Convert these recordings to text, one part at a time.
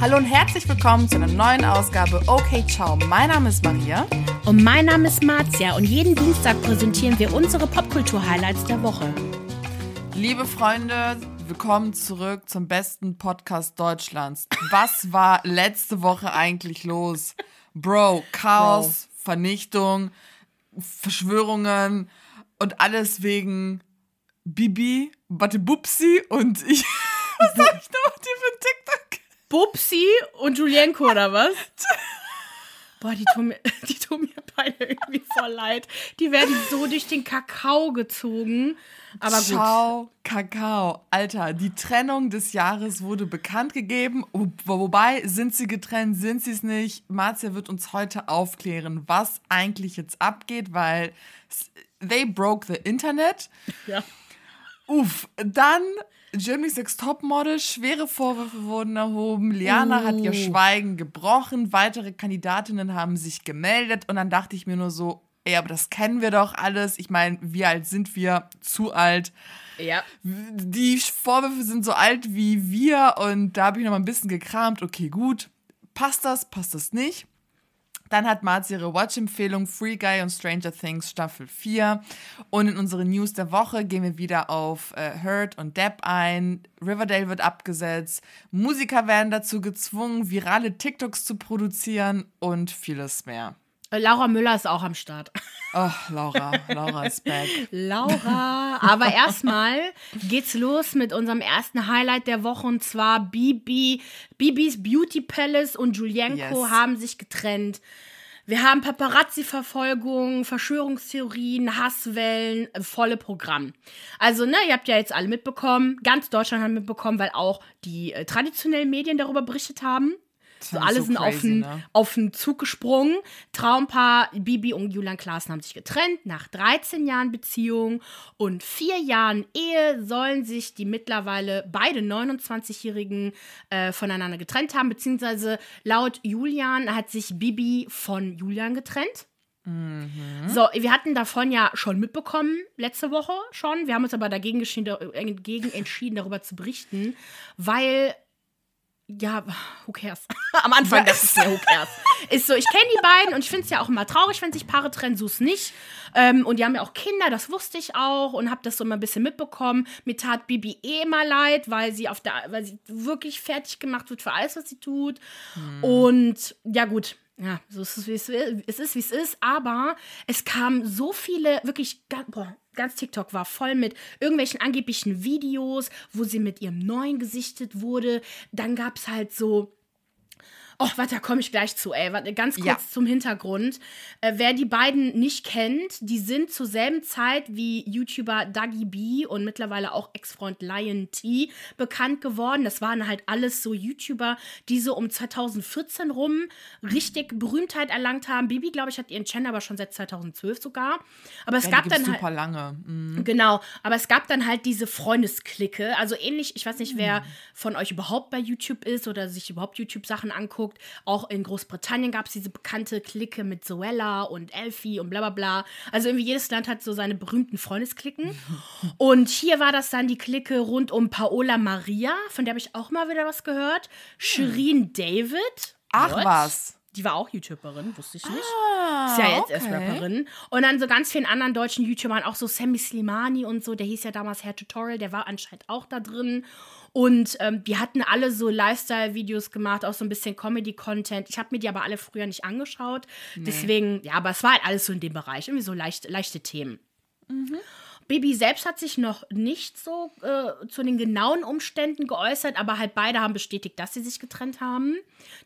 Hallo und herzlich willkommen zu einer neuen Ausgabe Okay Ciao. Mein Name ist Maria. Und mein Name ist Marzia und jeden Dienstag präsentieren wir unsere Popkultur-Highlights der Woche. Liebe Freunde, willkommen zurück zum besten Podcast Deutschlands. Was war letzte Woche eigentlich los? Bro, Chaos, Bro. Vernichtung, Verschwörungen und alles wegen Bibi, warte, Bubsi und ich. Was sag ich noch? Bubsi und Julienko oder was? Boah, die tun, mir, die tun mir beide irgendwie voll leid. Die werden so durch den Kakao gezogen. Aber gut. Ciao, Kakao. Alter, die Trennung des Jahres wurde bekannt gegeben. Wobei, sind sie getrennt, sind sie es nicht? Marzia wird uns heute aufklären, was eigentlich jetzt abgeht, weil they broke the Internet. Ja. Uff, dann Germany's Next Topmodel, schwere Vorwürfe wurden erhoben. Liana uh. hat ihr oh. Schweigen gebrochen. Weitere Kandidatinnen haben sich gemeldet. Und dann dachte ich mir nur so, ey, aber das kennen wir doch alles. Ich meine, wie alt sind wir? Zu alt. Ja. Die Vorwürfe sind so alt wie wir. Und da habe ich noch mal ein bisschen gekramt. Okay, gut. Passt das? Passt das nicht? Dann hat Marzi ihre Watch-Empfehlung Free Guy und Stranger Things Staffel 4. Und in unsere News der Woche gehen wir wieder auf äh, Hurt und Depp ein. Riverdale wird abgesetzt. Musiker werden dazu gezwungen, virale TikToks zu produzieren und vieles mehr. Laura Müller ist auch am Start. Oh, Laura. Laura ist back. Laura. Aber erstmal geht's los mit unserem ersten Highlight der Woche und zwar Bibi. Bibis Beauty Palace und Julienko yes. haben sich getrennt. Wir haben Paparazzi-Verfolgung, Verschwörungstheorien, Hasswellen, äh, volle Programm. Also, ne, ihr habt ja jetzt alle mitbekommen, ganz Deutschland hat mitbekommen, weil auch die äh, traditionellen Medien darüber berichtet haben. So, alle so sind crazy, auf, den, ne? auf den Zug gesprungen. Traumpaar Bibi und Julian Klaassen haben sich getrennt. Nach 13 Jahren Beziehung und vier Jahren Ehe sollen sich die mittlerweile beide 29-Jährigen äh, voneinander getrennt haben. Beziehungsweise laut Julian hat sich Bibi von Julian getrennt. Mhm. So, wir hatten davon ja schon mitbekommen, letzte Woche schon. Wir haben uns aber dagegen, dagegen entschieden, darüber zu berichten, weil ja, who cares? Am Anfang dachte ich mir, who cares? Ist so, ich kenne die beiden und ich finde es ja auch immer traurig, wenn sich Paare trennen, so es nicht. Ähm, und die haben ja auch Kinder, das wusste ich auch und habe das so immer ein bisschen mitbekommen. Mir tat Bibi eh immer leid, weil sie auf der, weil sie wirklich fertig gemacht wird für alles, was sie tut. Hm. Und ja, gut, ja, so ist es, wie es ist. Es ist, wie es ist. Aber es kamen so viele, wirklich, boah, ganz TikTok war voll mit irgendwelchen angeblichen Videos, wo sie mit ihrem neuen gesichtet wurde. Dann gab es halt so Oh, warte, da komme ich gleich zu, ey. Warte, ganz kurz ja. zum Hintergrund. Äh, wer die beiden nicht kennt, die sind zur selben Zeit wie YouTuber Dougie B und mittlerweile auch Ex-Freund Lion T bekannt geworden. Das waren halt alles so YouTuber, die so um 2014 rum richtig Berühmtheit erlangt haben. Bibi, glaube ich, hat ihren Channel aber schon seit 2012 sogar. Aber es ja, gab dann halt. super lange. Mhm. Genau, aber es gab dann halt diese Freundesklicke. Also ähnlich, ich weiß nicht, wer mhm. von euch überhaupt bei YouTube ist oder sich überhaupt YouTube-Sachen anguckt angeguckt. Auch in Großbritannien gab es diese bekannte Clique mit Zoella und Elfie und bla bla bla. Also irgendwie jedes Land hat so seine berühmten Freundesklicken. und hier war das dann die Clique rund um Paola Maria, von der habe ich auch mal wieder was gehört. Shirin David. Ach What? was. Die war auch YouTuberin, wusste ich nicht. Ah, ist ja jetzt okay. erst Rapperin. Und dann so ganz vielen anderen deutschen YouTubern, auch so Sammy Slimani und so, der hieß ja damals Hair Tutorial, der war anscheinend auch da drin. Und ähm, die hatten alle so Lifestyle-Videos gemacht, auch so ein bisschen Comedy-Content. Ich habe mir die aber alle früher nicht angeschaut. Nee. Deswegen, ja, aber es war halt alles so in dem Bereich, irgendwie so leicht, leichte Themen. Mhm. Baby selbst hat sich noch nicht so äh, zu den genauen Umständen geäußert, aber halt beide haben bestätigt, dass sie sich getrennt haben.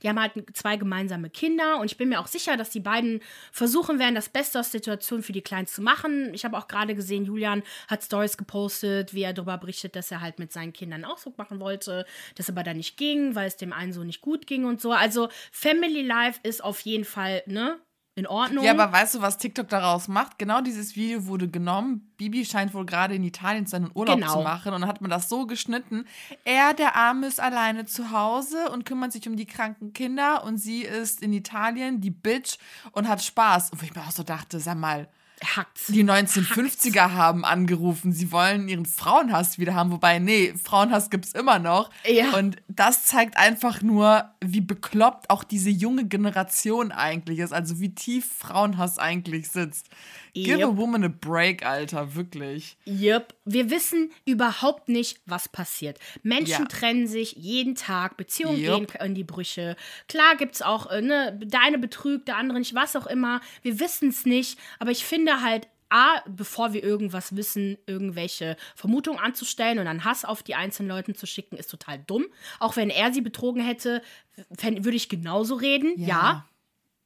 Die haben halt zwei gemeinsame Kinder und ich bin mir auch sicher, dass die beiden versuchen werden, das Beste aus der Situation für die Kleinen zu machen. Ich habe auch gerade gesehen, Julian hat Stories gepostet, wie er darüber berichtet, dass er halt mit seinen Kindern Ausdruck machen wollte, das aber dann nicht ging, weil es dem einen so nicht gut ging und so. Also Family Life ist auf jeden Fall, ne? In Ordnung. Ja, aber weißt du, was TikTok daraus macht? Genau dieses Video wurde genommen. Bibi scheint wohl gerade in Italien seinen Urlaub genau. zu machen und dann hat man das so geschnitten. Er, der Arme, ist alleine zu Hause und kümmert sich um die kranken Kinder und sie ist in Italien, die Bitch, und hat Spaß. Und wo ich mir auch so dachte, sag mal. Hackt's. Die 1950er haben angerufen, sie wollen ihren Frauenhass wieder haben. Wobei, nee, Frauenhass gibt's immer noch. Ja. Und das zeigt einfach nur, wie bekloppt auch diese junge Generation eigentlich ist. Also wie tief Frauenhass eigentlich sitzt. Give Yep. a woman a break, Alter, wirklich. Yep. Wir wissen überhaupt nicht, was passiert. Menschen Ja. trennen sich jeden Tag, Beziehungen Yep. gehen in die Brüche. Klar gibt es auch, äh, ne, der eine betrügt, der andere nicht, was auch immer. Wir wissen es nicht, aber ich finde halt, A, bevor wir irgendwas wissen, irgendwelche Vermutungen anzustellen und dann Hass auf die einzelnen Leuten zu schicken, ist total dumm. Auch wenn er sie betrogen hätte, würde ich genauso reden. ja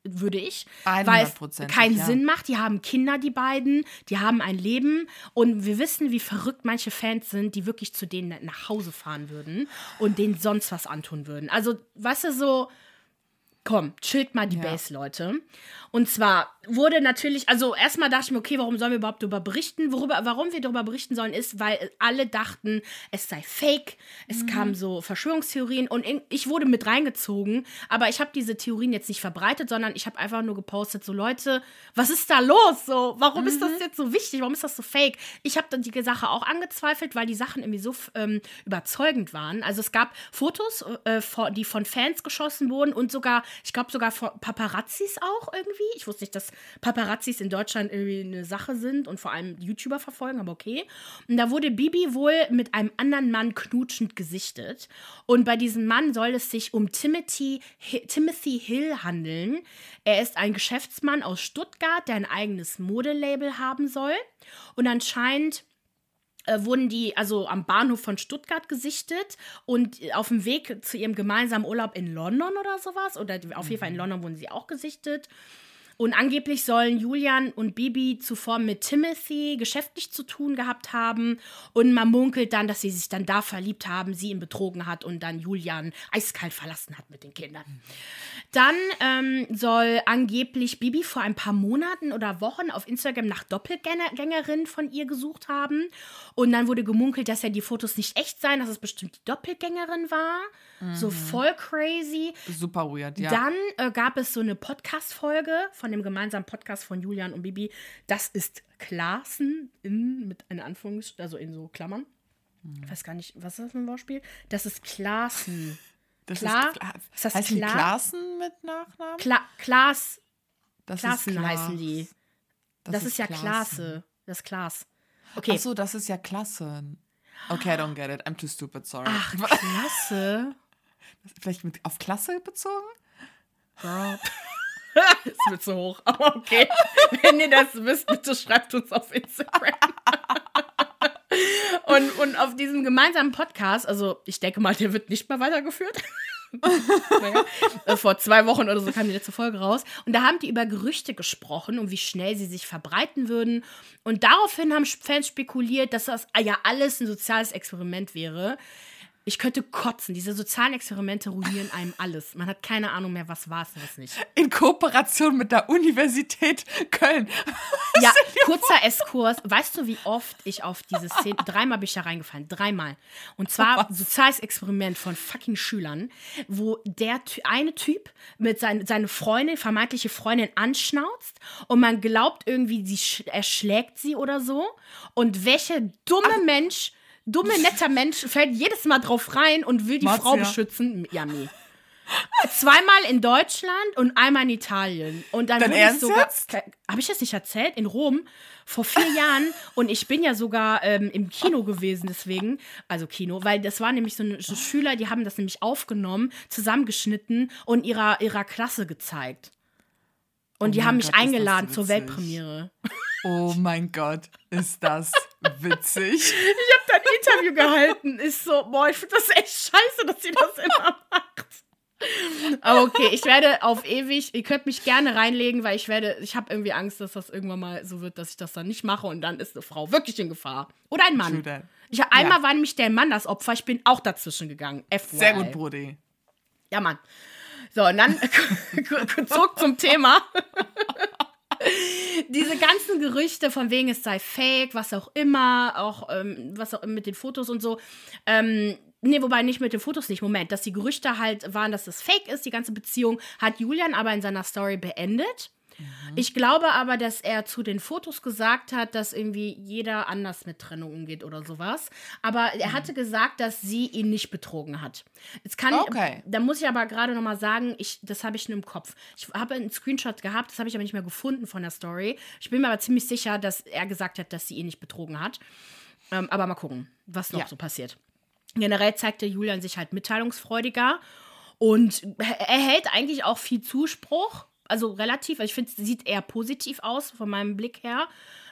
würde ich, weil es 100%, keinen ja. Sinn macht. Die haben Kinder, die beiden, die haben ein Leben und wir wissen, wie verrückt manche Fans sind, die wirklich zu denen nach Hause fahren würden und denen sonst was antun würden. Also, weißt du, so, komm, chillt mal die Ja. Base, Leute. Und zwar wurde natürlich, also erstmal dachte ich mir, okay, warum sollen wir überhaupt darüber berichten? Worüber, warum wir darüber berichten sollen, ist, weil alle dachten, es sei fake. Es Mhm. kamen so Verschwörungstheorien und in, ich wurde mit reingezogen, aber ich habe diese Theorien jetzt nicht verbreitet, sondern ich habe einfach nur gepostet, so Leute, was ist da los? So, warum ist Mhm. das jetzt so wichtig? Warum ist das so fake? Ich habe dann die Sache auch angezweifelt, weil die Sachen irgendwie so ähm, überzeugend waren. Also es gab Fotos, äh, die von Fans geschossen wurden und sogar, ich glaube sogar Paparazzis auch irgendwie. Ich wusste nicht, dass Paparazzis in Deutschland irgendwie eine Sache sind und vor allem YouTuber verfolgen, aber okay. Und da wurde Bibi wohl mit einem anderen Mann knutschend gesichtet. Und bei diesem Mann soll es sich um Timothy, Timothy Hill handeln. Er ist ein Geschäftsmann aus Stuttgart, der ein eigenes Modelabel haben soll. Und anscheinend äh, wurden die also am Bahnhof von Stuttgart gesichtet und äh, auf dem Weg zu ihrem gemeinsamen Urlaub in London oder sowas. Oder auf jeden Fall in London wurden sie auch gesichtet. Und angeblich sollen Julian und Bibi zuvor mit Timothy geschäftlich zu tun gehabt haben. Und man munkelt dann, dass sie sich dann da verliebt haben, sie ihn betrogen hat und dann Julian eiskalt verlassen hat mit den Kindern. Dann ähm, soll angeblich Bibi vor ein paar Monaten oder Wochen auf Instagram nach Doppelgängerinnen von ihr gesucht haben. Und dann wurde gemunkelt, dass ja die Fotos nicht echt seien, dass es bestimmt die Doppelgängerin war. So voll crazy. Super weird, ja. Dann äh, gab es so eine Podcast-Folge von dem gemeinsamen Podcast von Julian und Bibi. Das ist Klassen in, mit in Anführungs-, also in so Klammern. Ich weiß gar nicht, was ist das für ein Wortspiel? Das ist Klassen. das klar. Ist, Kla- Ist das heißen die klar? Klassen mit Nachnamen? Kla Klaas, Das Klassen Klaas. heißen die. Das, ist, ja Klasse. Das ist Klaas. Okay. Ach so, das ist ja Klassen. Okay, I don't get it. I'm too stupid, sorry. Ach, Klasse. Vielleicht mit, auf Klasse bezogen? Girl. ist mir zu hoch. Aber okay. Wenn ihr das wisst, bitte schreibt uns auf Instagram. und, und auf diesem gemeinsamen Podcast, also ich denke mal, der wird nicht mehr weitergeführt. naja, äh, vor zwei Wochen oder so kam die letzte Folge raus. Und da haben die über Gerüchte gesprochen und wie schnell sie sich verbreiten würden. Und daraufhin haben Fans spekuliert, dass das ja alles ein soziales Experiment wäre. Ich könnte kotzen. Diese sozialen Experimente ruinieren einem alles. Man hat keine Ahnung mehr, was war es und was nicht. In Kooperation mit der Universität Köln. Ja, kurzer Esskurs. Weißt du, wie oft ich auf diese Szene. Dreimal bin ich da reingefallen. Dreimal. Und zwar Was? soziales Experiment von fucking Schülern, wo der eine Typ mit sein, seine Freundin, vermeintliche Freundin, anschnauzt und man glaubt irgendwie, sie sch- er schlägt sie oder so. Und welcher dumme Mensch. Dumme, netter Mensch fällt jedes Mal drauf rein und will die Marzia. Frau beschützen. Ja, nee. Zweimal in Deutschland und einmal in Italien. Und dann Dein wurde ich sogar. Habe ich das nicht erzählt? In Rom vor vier Jahren. Und ich bin ja sogar ähm, im Kino gewesen, deswegen. Also Kino, weil das waren nämlich so, eine, so Schüler, die haben das nämlich aufgenommen, zusammengeschnitten und ihrer, ihrer Klasse gezeigt. Und Oh die haben mich Gott, eingeladen zur. Weltpremiere. Oh mein Gott, ist das witzig. Ich habe ein Interview gehalten. Ist so, boah, ich finde das echt scheiße, dass sie das immer macht. Aber okay, ich werde auf ewig, ihr könnt mich gerne reinlegen, weil ich werde, ich habe irgendwie Angst, dass das irgendwann mal so wird, dass ich das dann nicht mache und dann ist eine Frau wirklich in Gefahr. Oder ein Mann. Ich, einmal war nämlich der Mann das Opfer, ich bin auch dazwischen gegangen. FYI. Sehr gut, Brudi. Ja, Mann. So, und dann zurück zum Thema. Diese ganzen Gerüchte von wegen es sei fake, was auch immer, auch ähm, was auch mit den Fotos und so. Ähm, nee, wobei nicht mit den Fotos nicht. Moment, dass die Gerüchte halt waren, dass es fake ist, die ganze Beziehung, hat Julian aber in seiner Story beendet. Ich glaube aber, dass er zu den Fotos gesagt hat, dass irgendwie jeder anders mit Trennung umgeht oder sowas. Aber er hatte gesagt, dass sie ihn nicht betrogen hat. Jetzt kann Okay. ich, da muss ich aber gerade noch mal sagen, ich, das habe ich nur im Kopf. Ich habe einen Screenshot gehabt, das habe ich aber nicht mehr gefunden von der Story. Ich bin mir aber ziemlich sicher, dass er gesagt hat, dass sie ihn nicht betrogen hat. Ähm, aber mal gucken, was noch Ja. so passiert. Generell zeigte Julian sich halt mitteilungsfreudiger und er hält eigentlich auch viel Zuspruch. Also relativ, also ich finde, sieht eher positiv aus von meinem Blick her.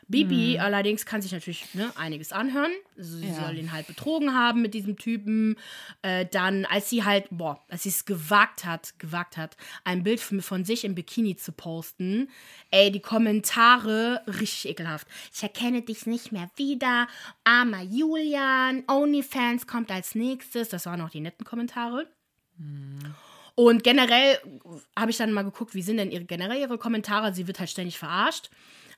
Bibi allerdings kann sich natürlich ne, einiges anhören. Also sie Ja. soll ihn halt betrogen haben mit diesem Typen. Äh, dann, als sie halt, boah, als sie es gewagt hat, gewagt hat, ein Bild von, von sich im Bikini zu posten, ey, die Kommentare richtig ekelhaft. Ich erkenne dich nicht mehr wieder. Armer Julian, OnlyFans kommt als nächstes. Das waren auch die netten Kommentare. Und generell habe ich dann mal geguckt, wie sind denn ihre, generell ihre Kommentare. Sie wird halt ständig verarscht.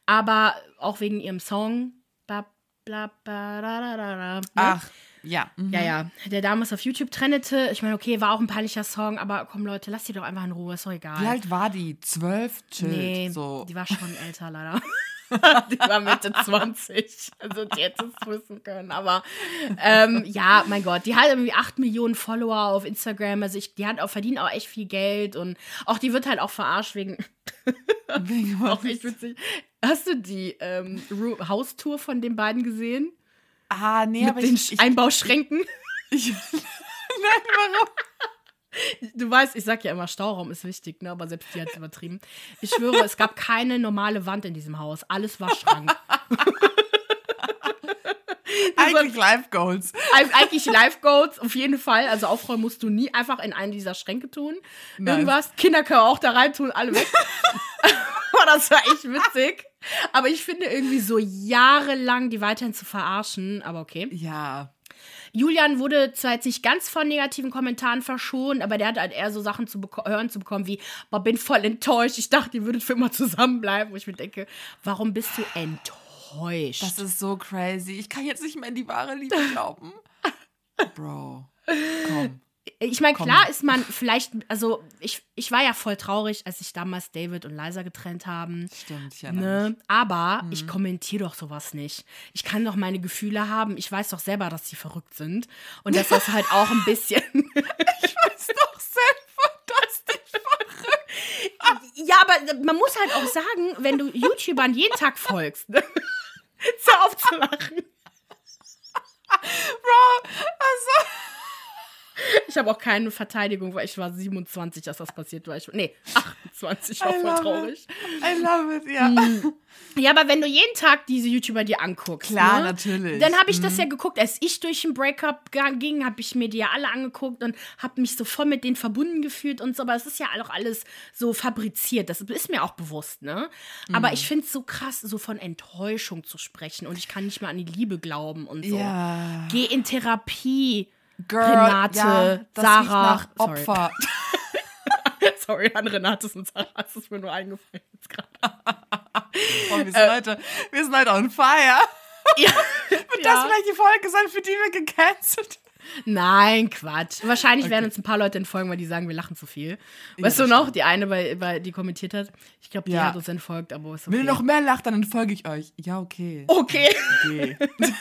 Aber auch wegen ihrem Song. Ba, bla, ba, da, da, da, da, ne? Ach, ja. mhm. Ja, ja. Der damals auf YouTube trendete. Ich meine, okay, war auch ein peinlicher Song, aber komm, Leute, lasst die doch einfach in Ruhe, ist doch egal. Wie alt war die? Zwölf? Chillt. Nee, so. die war schon älter, leider. die war Mitte 20. Also die hätte es wissen können. Aber ähm, ja, mein Gott, die hat irgendwie 8 Millionen Follower auf Instagram. Also ich, die hat auch verdient auch echt viel Geld und auch die wird halt auch verarscht wegen. Wegen auch echt witzig. Hast du die ähm, Haustour von den beiden gesehen? Ah, nee, Mit aber den ich, ich, Einbauschränken? ich Nein, warum? Du weißt, ich sag ja immer, Stauraum ist wichtig, ne? aber selbst die hat es übertrieben. Ich schwöre, es gab keine normale Wand in diesem Haus. Alles war Schrank. Eigentlich Life Goals. Eig- Eigentlich Life Goals, auf jeden Fall. Also aufräumen musst du nie einfach in einen dieser Schränke tun. Nice. Irgendwas. Kinder können auch da rein tun, alle weg. Das war echt witzig. Aber ich finde irgendwie so jahrelang die weiterhin zu verarschen, aber okay. Ja. Julian wurde zwar jetzt nicht ganz von negativen Kommentaren verschont, aber der hat halt eher so Sachen zu hören zu bekommen wie, boah, bin voll enttäuscht, ich dachte, ihr würdet für immer zusammenbleiben. Wo ich mir denke, warum bist du enttäuscht? Das ist so crazy. Ich kann jetzt nicht mehr in die wahre Liebe glauben. Bro. Komm. Ich meine, klar ist man vielleicht, also ich, ich war ja voll traurig, als sich damals David und Liza getrennt haben. Stimmt, ich mich. Ne? Aber Mhm. ich kommentiere doch sowas nicht. Ich kann doch meine Gefühle haben. Ich weiß doch selber, dass die verrückt sind. Und dass das halt auch ein bisschen. Ist doch selber, dass die ja, aber man muss halt auch sagen, wenn du YouTubern jeden Tag folgst, ne? Hör auf zu lachen. Bro, also. Ich habe auch keine Verteidigung, weil ich war 27, als das passiert war. Ich, nee, 28, war I voll traurig. I love it, ja. Ja, aber wenn du jeden Tag diese YouTuber dir anguckst, Klar, ne, natürlich. dann habe ich das ja geguckt. Als ich durch ein Breakup ging, habe ich mir die ja alle angeguckt und habe mich so voll mit denen verbunden gefühlt und so. Aber es ist ja auch alles so fabriziert. Das ist mir auch bewusst, ne? Aber ich finde es so krass, so von Enttäuschung zu sprechen und ich kann nicht mehr an die Liebe glauben und so. Ja. Geh in Therapie. Girl, Renate, ja, Sarah. Sorry. Opfer. Sorry an Renates und Sarah, das ist mir nur eingefallen jetzt gerade. Oh, wir, sind heute, wir sind heute on fire. Ja. Wird das vielleicht die Folge sein, für die wir gecancelt Nein, Quatsch. Wahrscheinlich werden uns ein paar Leute entfolgen, weil die sagen, wir lachen zu viel. Weißt du das noch, die eine, bei, bei, die kommentiert hat? Ich glaube, die Ja. hat uns entfolgt, aber okay. Wenn ihr noch mehr lacht, dann entfolge ich euch. Ja, okay. okay. okay.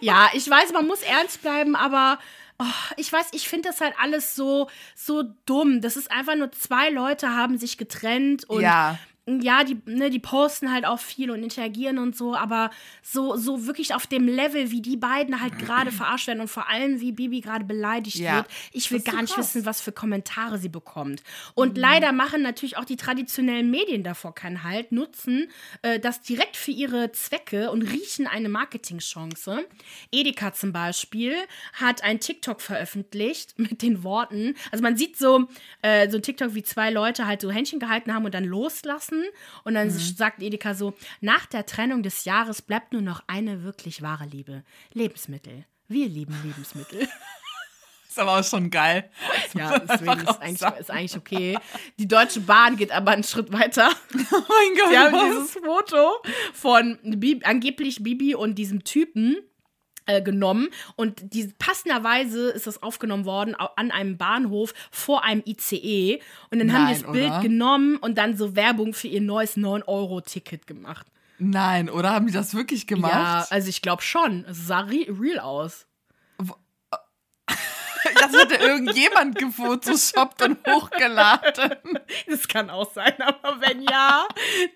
Ja, ich weiß, man muss ernst bleiben, aber oh, ich weiß, ich finde das halt alles so, so dumm. Das ist einfach nur zwei Leute haben sich getrennt und Ja. Ja, die, ne, die posten halt auch viel und interagieren und so, aber so, so wirklich auf dem Level, wie die beiden halt gerade verarscht werden und vor allem, wie Bibi gerade beleidigt Ja. wird. Ich will so gar nicht wissen, was für Kommentare sie bekommt. Und leider machen natürlich auch die traditionellen Medien davor keinen Halt, nutzen äh, das direkt für ihre Zwecke und riechen eine Marketingchance. Edeka zum Beispiel hat ein TikTok veröffentlicht mit den Worten, also man sieht so, äh, so ein TikTok, wie zwei Leute halt so Händchen gehalten haben und dann loslassen. Und dann sagt Edeka so, nach der Trennung des Jahres bleibt nur noch eine wirklich wahre Liebe. Lebensmittel. Wir lieben Lebensmittel. Ist aber auch schon geil. Ja, deswegen ist eigentlich, ist eigentlich okay. Die Deutsche Bahn geht aber einen Schritt weiter. Oh mein Gott. Sie haben dieses Foto von Bibi, angeblich Bibi und diesem Typen genommen und die, passenderweise ist das aufgenommen worden an einem Bahnhof vor einem ICE und dann Nein, haben die das Bild genommen und dann so Werbung für ihr neues 9-Euro-Ticket gemacht. Nein, oder haben die das wirklich gemacht? Ja, also ich glaube schon. Es sah real aus. Das hätte irgendjemand gefotoshoppt und hochgeladen. Das kann auch sein, aber wenn ja,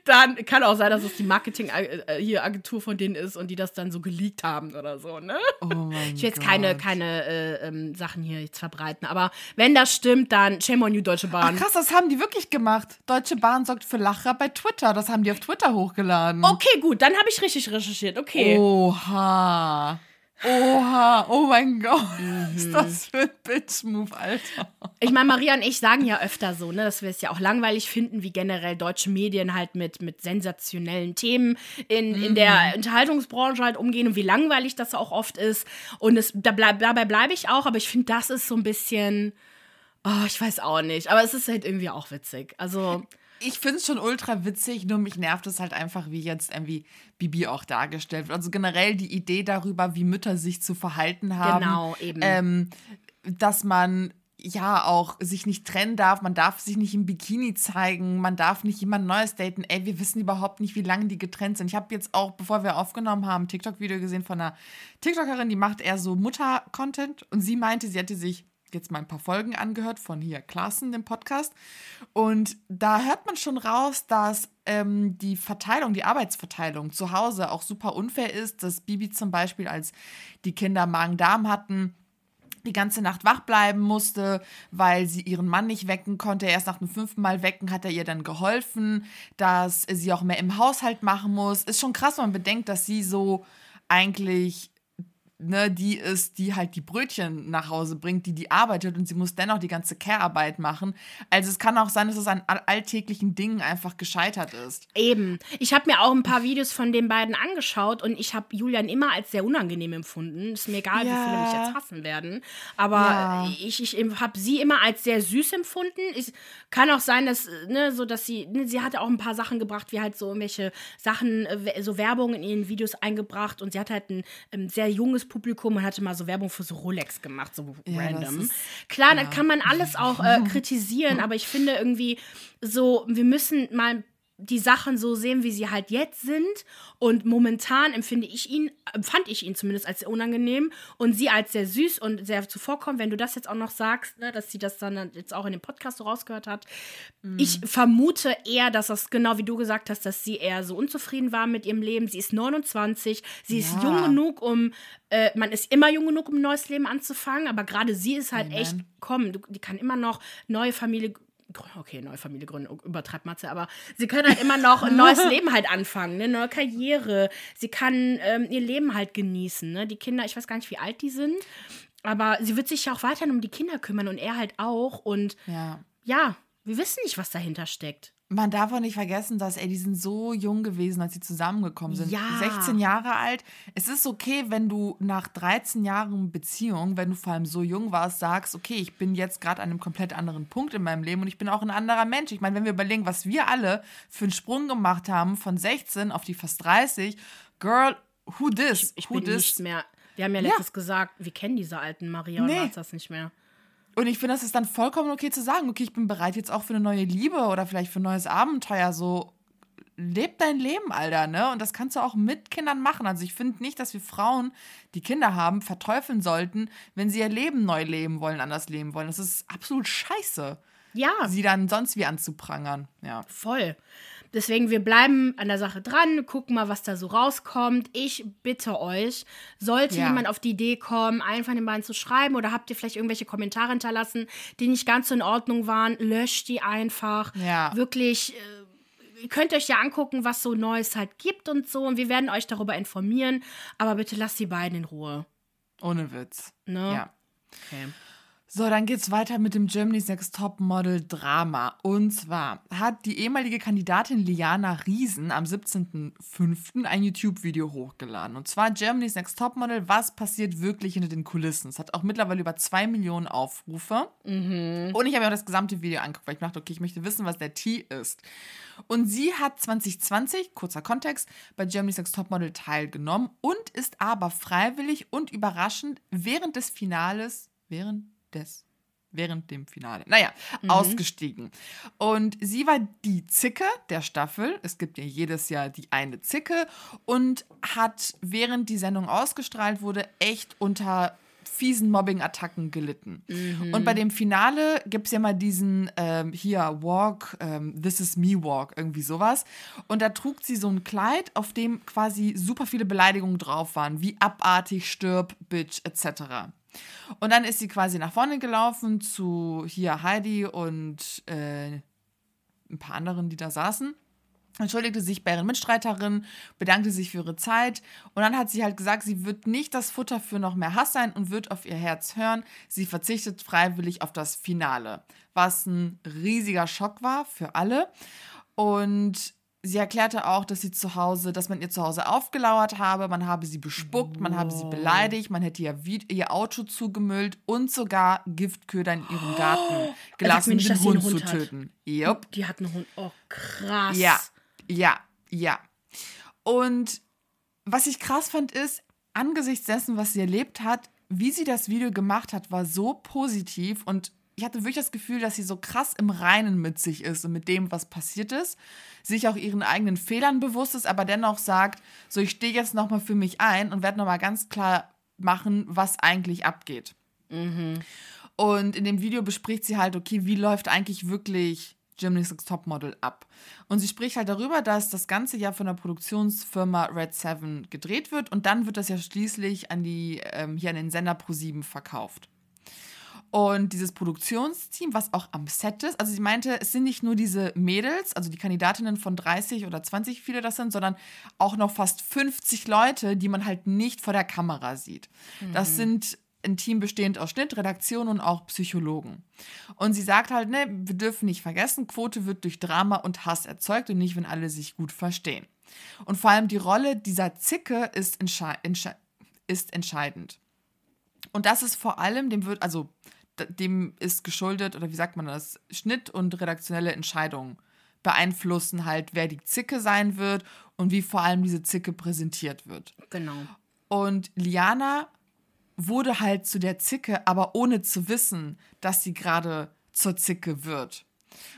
dann kann auch sein, dass es die Marketing-Agentur äh, von denen ist und die das dann so geleakt haben oder so, ne? Oh ich will jetzt Gott. keine, keine äh, ähm, Sachen hier jetzt verbreiten, aber wenn das stimmt, dann shame on you, Deutsche Bahn. Ach krass, das haben die wirklich gemacht. Deutsche Bahn sorgt für Lacher bei Twitter. Das haben die auf Twitter hochgeladen. Okay, gut, dann habe ich richtig recherchiert. Okay. Oha. Oha, oh mein Gott, mhm. ist das für ein Bitch-Move, Alter. Ich meine, Maria und ich sagen ja öfter so, ne, dass wir es ja auch langweilig finden, wie generell deutsche Medien halt mit, mit sensationellen Themen in, mhm. in der Unterhaltungsbranche halt umgehen und wie langweilig das auch oft ist. Und es, da bleib, dabei bleibe ich auch, aber ich finde, das ist so ein bisschen, oh, ich weiß auch nicht, aber es ist halt irgendwie auch witzig. Also ich finde es schon ultra witzig, nur mich nervt es halt einfach, wie jetzt irgendwie Bibi auch dargestellt wird. Also generell die Idee darüber, wie Mütter sich zu verhalten haben. Genau, eben. Ähm, dass man ja auch sich nicht trennen darf, man darf sich nicht im Bikini zeigen, man darf nicht jemand Neues daten. Ey, wir wissen überhaupt nicht, wie lange die getrennt sind. Ich habe jetzt auch, bevor wir aufgenommen haben, ein TikTok-Video gesehen von einer TikTokerin, die macht eher so Mutter-Content und sie meinte, sie hätte sich jetzt mal ein paar Folgen angehört von hier Klassen, dem Podcast. Und da hört man schon raus, dass ähm, die Verteilung, die Arbeitsverteilung zu Hause auch super unfair ist, dass Bibi zum Beispiel, als die Kinder Magen-Darm hatten, die ganze Nacht wach bleiben musste, weil sie ihren Mann nicht wecken konnte. Erst nach dem fünften Mal wecken hat er ihr dann geholfen, dass sie auch mehr im Haushalt machen muss. Ist schon krass, wenn man bedenkt, dass sie so eigentlich ne, die ist, die halt die Brötchen nach Hause bringt, die die arbeitet und sie muss dennoch die ganze Care-Arbeit machen. Also es kann auch sein, dass es an alltäglichen Dingen einfach gescheitert ist. Eben. Ich habe mir auch ein paar Videos von den beiden angeschaut und ich habe Julian immer als sehr unangenehm empfunden. Ist mir egal, ja. wie viele mich jetzt hassen werden. Aber ja. ich, ich habe sie immer als sehr süß empfunden. Ich, kann auch sein, dass, ne, so dass sie, ne, sie hatte auch ein paar Sachen gebracht, wie halt so irgendwelche Sachen, äh, so Werbung in ihren Videos eingebracht und sie hat halt ein, ein ähm, sehr junges Publikum und hatte mal so Werbung für so Rolex gemacht, so ja, random. Ist, Klar, ja. dann kann man alles auch äh, kritisieren, aber ich finde irgendwie so, wir müssen mal die Sachen so sehen, wie sie halt jetzt sind. Und momentan empfinde ich ihn, empfand ich ihn zumindest als sehr unangenehm und sie als sehr süß und sehr zuvorkommen. Wenn du das jetzt auch noch sagst, ne, dass sie das dann jetzt auch in dem Podcast so rausgehört hat. Mhm. Ich vermute eher, dass das genau wie du gesagt hast, dass sie eher so unzufrieden war mit ihrem Leben. Sie ist 29, sie ja. ist jung genug, um, äh, man ist immer jung genug, um ein neues Leben anzufangen, aber gerade sie ist halt Amen. echt, komm, die kann immer noch neue Familie okay, neue Familie gründen, übertreibt Matze, aber sie können halt immer noch ein neues Leben halt anfangen, eine neue Karriere. Sie kann ähm, ihr Leben halt genießen. Ne? Die Kinder, ich weiß gar nicht, wie alt die sind, aber sie wird sich ja auch weiterhin um die Kinder kümmern und er halt auch. Und ja, ja wir wissen nicht, was dahinter steckt. Man darf auch nicht vergessen, dass, ey, die sind so jung gewesen, als sie zusammengekommen sind. Ja. 16 Jahre alt. Es ist okay, wenn du nach 13 Jahren Beziehung, wenn du vor allem so jung warst, sagst, okay, ich bin jetzt gerade an einem komplett anderen Punkt in meinem Leben und ich bin auch ein anderer Mensch. Ich meine, wenn wir überlegen, was wir alle für einen Sprung gemacht haben von 16 auf die fast 30, Girl, who this? Ich, ich who bin this? nicht mehr. Wir haben ja letztes ja. gesagt, wir kennen diese alten Maria nee. und Marzas nicht mehr. Und ich finde, das ist dann vollkommen okay zu sagen, okay, ich bin bereit jetzt auch für eine neue Liebe oder vielleicht für ein neues Abenteuer. So, leb dein Leben, Alter, ne? Und das kannst du auch mit Kindern machen. Also ich finde nicht, dass wir Frauen, die Kinder haben, verteufeln sollten, wenn sie ihr Leben neu leben wollen, anders leben wollen. Das ist absolut scheiße. Ja. Sie dann sonst wie anzuprangern. Ja. Voll. Deswegen, wir bleiben an der Sache dran, gucken mal, was da so rauskommt. Ich bitte euch, sollte ja. jemand auf die Idee kommen, einfach den beiden zu schreiben oder habt ihr vielleicht irgendwelche Kommentare hinterlassen, die nicht ganz so in Ordnung waren, löscht die einfach. Ja. Wirklich. Äh, ihr könnt euch ja angucken, was so Neues halt gibt und so. Und wir werden euch darüber informieren. Aber bitte lasst die beiden in Ruhe. Ohne Witz. Ne? Ja. Okay. So, dann geht's weiter mit dem Germany's Next Top Model Drama. Und zwar hat die ehemalige Kandidatin Liana Riesen am 17.05. ein YouTube-Video hochgeladen. Und zwar Germany's Next Top Model, was passiert wirklich hinter den Kulissen. Es hat auch mittlerweile über zwei Millionen Aufrufe. Mhm. Und ich habe mir auch das gesamte Video angeguckt, weil ich dachte, okay, ich möchte wissen, was der T ist. Und sie hat 2020, kurzer Kontext, bei Germany's Next Top Model teilgenommen und ist aber freiwillig und überraschend während des Finales, während des während dem Finale, naja, mhm. ausgestiegen. Und sie war die Zicke der Staffel. Es gibt ja jedes Jahr die eine Zicke und hat, während die Sendung ausgestrahlt wurde, echt unter fiesen Mobbing-Attacken gelitten. Mhm. Und bei dem Finale gibt es ja mal diesen ähm, hier Walk, ähm, This is Me Walk, irgendwie sowas. Und da trug sie so ein Kleid, auf dem quasi super viele Beleidigungen drauf waren, wie abartig, stirb, Bitch, etc. Und dann ist sie quasi nach vorne gelaufen zu hier Heidi und äh, ein paar anderen, die da saßen. Entschuldigte sich bei ihren Mitstreiterinnen, bedankte sich für ihre Zeit und dann hat sie halt gesagt, sie wird nicht das Futter für noch mehr Hass sein und wird auf ihr Herz hören. Sie verzichtet freiwillig auf das Finale, was ein riesiger Schock war für alle. Und Sie erklärte auch, dass sie zu Hause, dass man ihr zu Hause aufgelauert habe, man habe sie bespuckt, man habe sie beleidigt, man hätte ihr, ihr Auto zugemüllt und sogar Giftköder in ihrem Garten oh, gelassen, um den Hund, Hund zu töten. Yep. Die hat einen Hund. Oh, krass. Ja, ja, ja. Und was ich krass fand, ist, angesichts dessen, was sie erlebt hat, wie sie das Video gemacht hat, war so positiv und ich hatte wirklich das Gefühl, dass sie so krass im Reinen mit sich ist und mit dem, was passiert ist, sich auch ihren eigenen Fehlern bewusst ist, aber dennoch sagt, so ich stehe jetzt nochmal für mich ein und werde nochmal ganz klar machen, was eigentlich abgeht. Mhm. Und in dem Video bespricht sie halt, okay, wie läuft eigentlich wirklich Gymnastics Topmodel ab. Und sie spricht halt darüber, dass das ganze Jahr von der Produktionsfirma Red Seven gedreht wird und dann wird das ja schließlich an die, ähm, hier an den Sender Pro7 verkauft. Und dieses Produktionsteam, was auch am Set ist, also sie meinte, es sind nicht nur diese Mädels, also die Kandidatinnen von 30 oder 20, viele das sind, sondern auch noch fast 50 Leute, die man halt nicht vor der Kamera sieht. Mhm. Das sind ein Team bestehend aus Schnitt, Redaktion und auch Psychologen. Und sie sagt halt, ne, wir dürfen nicht vergessen, Quote wird durch Drama und Hass erzeugt und nicht, wenn alle sich gut verstehen. Und vor allem die Rolle dieser Zicke ist, entsche ist entscheidend. Und das ist vor allem, dem wird, also dem ist geschuldet, oder wie sagt man das, Schnitt und redaktionelle Entscheidungen beeinflussen halt, wer die Zicke sein wird und wie vor allem diese Zicke präsentiert wird. Genau. Und Liana wurde halt zu der Zicke, aber ohne zu wissen, dass sie gerade zur Zicke wird.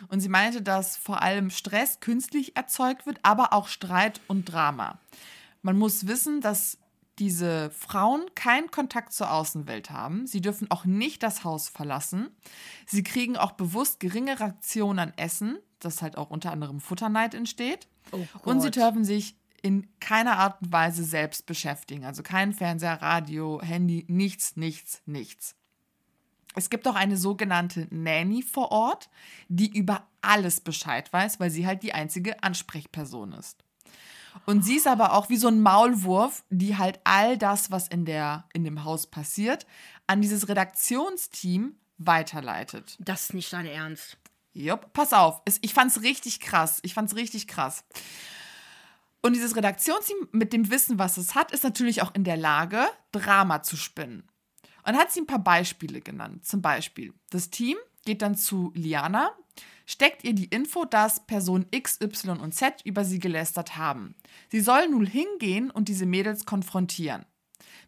Und sie meinte, dass vor allem Stress künstlich erzeugt wird, aber auch Streit und Drama. Man muss wissen, dass diese Frauen keinen Kontakt zur Außenwelt haben. Sie dürfen auch nicht das Haus verlassen. Sie kriegen auch bewusst geringe Reaktionen an Essen, das halt auch unter anderem Futterneid entsteht. Oh und sie dürfen sich in keiner Art und Weise selbst beschäftigen. Also kein Fernseher, Radio, Handy, nichts, nichts, nichts. Es gibt auch eine sogenannte Nanny vor Ort, die über alles Bescheid weiß, weil sie halt die einzige Ansprechperson ist. Und sie ist aber auch wie so ein Maulwurf, die halt all das, was in, der, in dem Haus passiert, an dieses Redaktionsteam weiterleitet. Das ist nicht dein Ernst. Jupp, pass auf. Ich fand's richtig krass. Ich fand's richtig krass. Und dieses Redaktionsteam mit dem Wissen, was es hat, ist natürlich auch in der Lage, Drama zu spinnen. Und hat sie ein paar Beispiele genannt. Zum Beispiel, das Team geht dann zu Liana, steckt ihr die Info, dass Person X, Y und Z über sie gelästert haben. Sie soll nun hingehen und diese Mädels konfrontieren.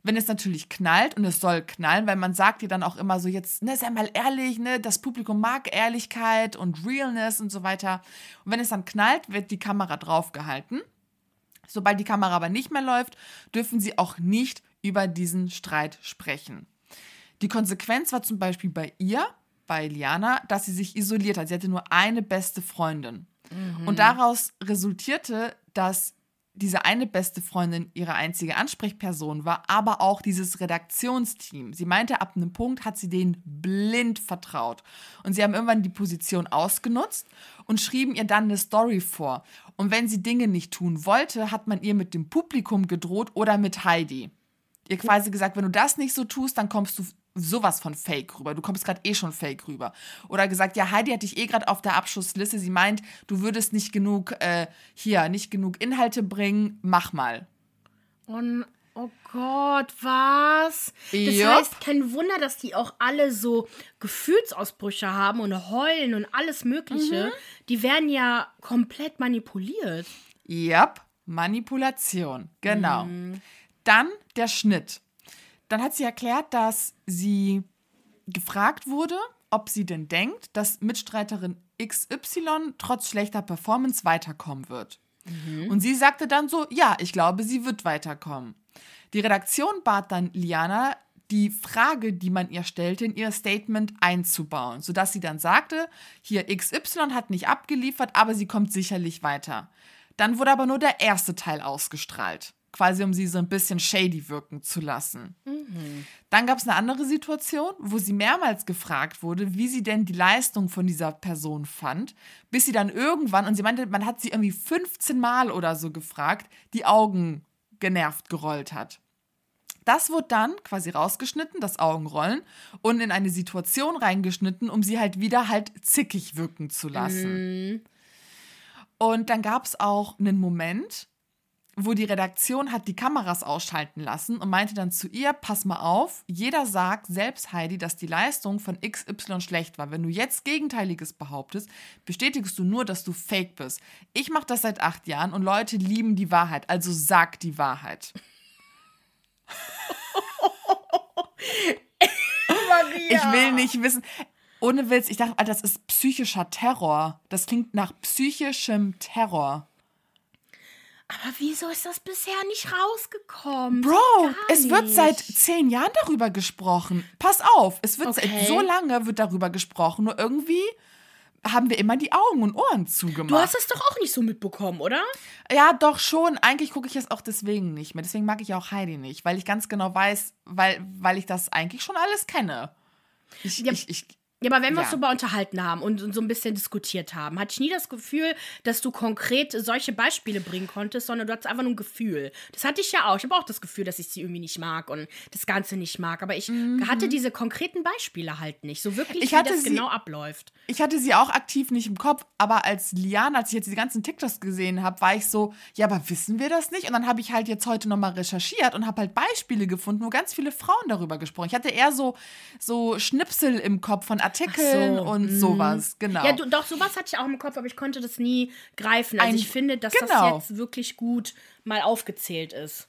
Wenn es natürlich knallt, und es soll knallen, weil man sagt ihr dann auch immer so, jetzt, ne, sei mal ehrlich, ne, das Publikum mag Ehrlichkeit und Realness und so weiter. Und wenn es dann knallt, wird die Kamera draufgehalten. Sobald die Kamera aber nicht mehr läuft, dürfen sie auch nicht über diesen Streit sprechen. Die Konsequenz war zum Beispiel bei ihr, bei Liana, dass sie sich isoliert hat. Sie hatte nur eine beste Freundin. Mhm. Und daraus resultierte, dass diese eine beste Freundin ihre einzige Ansprechperson war, aber auch dieses Redaktionsteam. Sie meinte, ab einem Punkt hat sie denen blind vertraut. Und sie haben irgendwann die Position ausgenutzt und schrieben ihr dann eine Story vor. Und wenn sie Dinge nicht tun wollte, hat man ihr mit dem Publikum gedroht oder mit Heidi. Ihr quasi gesagt, wenn du das nicht so tust, dann kommst du sowas von fake rüber. Du kommst gerade eh schon fake rüber. Oder gesagt, ja, Heidi hat dich eh gerade auf der Abschlussliste. Sie meint, du würdest nicht genug, äh, hier, nicht genug Inhalte bringen. Mach mal. Und Oh Gott, was? Das Jupp. heißt, kein Wunder, dass die auch alle so Gefühlsausbrüche haben und heulen und alles Mögliche. Die werden ja komplett manipuliert. Yep, Manipulation, genau. Dann der Schnitt. Dann hat sie erklärt, dass sie gefragt wurde, ob sie denn denkt, dass Mitstreiterin XY trotz schlechter Performance weiterkommen wird. Und sie sagte dann so, ja, ich glaube, sie wird weiterkommen. Die Redaktion bat dann Liana, die Frage, die man ihr stellte, in ihr Statement einzubauen, sodass sie dann sagte, hier XY hat nicht abgeliefert, aber sie kommt sicherlich weiter. Dann wurde aber nur der erste Teil ausgestrahlt, quasi um sie so ein bisschen shady wirken zu lassen. Dann gab es eine andere Situation, wo sie mehrmals gefragt wurde, wie sie denn die Leistung von dieser Person fand, bis sie dann irgendwann, und sie meinte, man hat sie irgendwie 15 Mal oder so gefragt, die Augen genervt gerollt hat. Das wurde dann quasi rausgeschnitten, das Augenrollen, und in eine Situation reingeschnitten, um sie halt wieder halt zickig wirken zu lassen. Und dann gab es auch einen Moment, wo die Redaktion hat die Kameras ausschalten lassen und meinte dann zu ihr, pass mal auf, jeder sagt, selbst Heidi, dass die Leistung von XY schlecht war. Wenn du jetzt Gegenteiliges behauptest, bestätigst du nur, dass du fake bist. Ich mache das seit acht Jahren und Leute lieben die Wahrheit, also sag die Wahrheit. Ich will nicht wissen. Ohne Witz, ich dachte, Alter, das ist psychischer Terror. Das klingt nach psychischem Terror. Aber wieso ist das bisher nicht rausgekommen? Bro, es wird seit zehn Jahren darüber gesprochen. Pass auf, es wird Okay. seit so lange wird darüber gesprochen. Nur irgendwie haben wir immer die Augen und Ohren Du zugemacht. hast es doch auch nicht so mitbekommen, oder? ja, doch schon. Eigentlich gucke ich es auch deswegen nicht mehr. Deswegen mag ich auch Heidi nicht, weil ich ganz genau weiß, weil, weil ich das eigentlich schon alles kenne. Ich, Ja, ich, ich, Ja, aber wenn wir uns Ja. darüber unterhalten haben und so ein bisschen diskutiert haben, hatte ich nie das Gefühl, dass du konkret solche Beispiele bringen konntest, sondern du hattest einfach nur ein Gefühl. Das hatte ich ja auch. Ich habe auch das Gefühl, dass ich sie irgendwie nicht mag und das Ganze nicht mag. Aber ich hatte diese konkreten Beispiele halt nicht. So wirklich, Mhm. Ich wie das sie- genau abläuft. ich hatte sie auch aktiv nicht im Kopf, aber als Liane, als ich jetzt die ganzen TikToks gesehen habe, war ich so, ja, aber wissen wir das nicht? Und dann habe ich halt jetzt heute nochmal recherchiert und habe halt Beispiele gefunden, wo ganz viele Frauen darüber gesprochen. Ich hatte eher so, so Schnipsel im Kopf von Artikeln so, und sowas, genau. Ja, doch, sowas hatte ich auch im Kopf, aber ich konnte das nie greifen. Also Ein- ich finde, dass genau. das jetzt wirklich gut mal aufgezählt ist.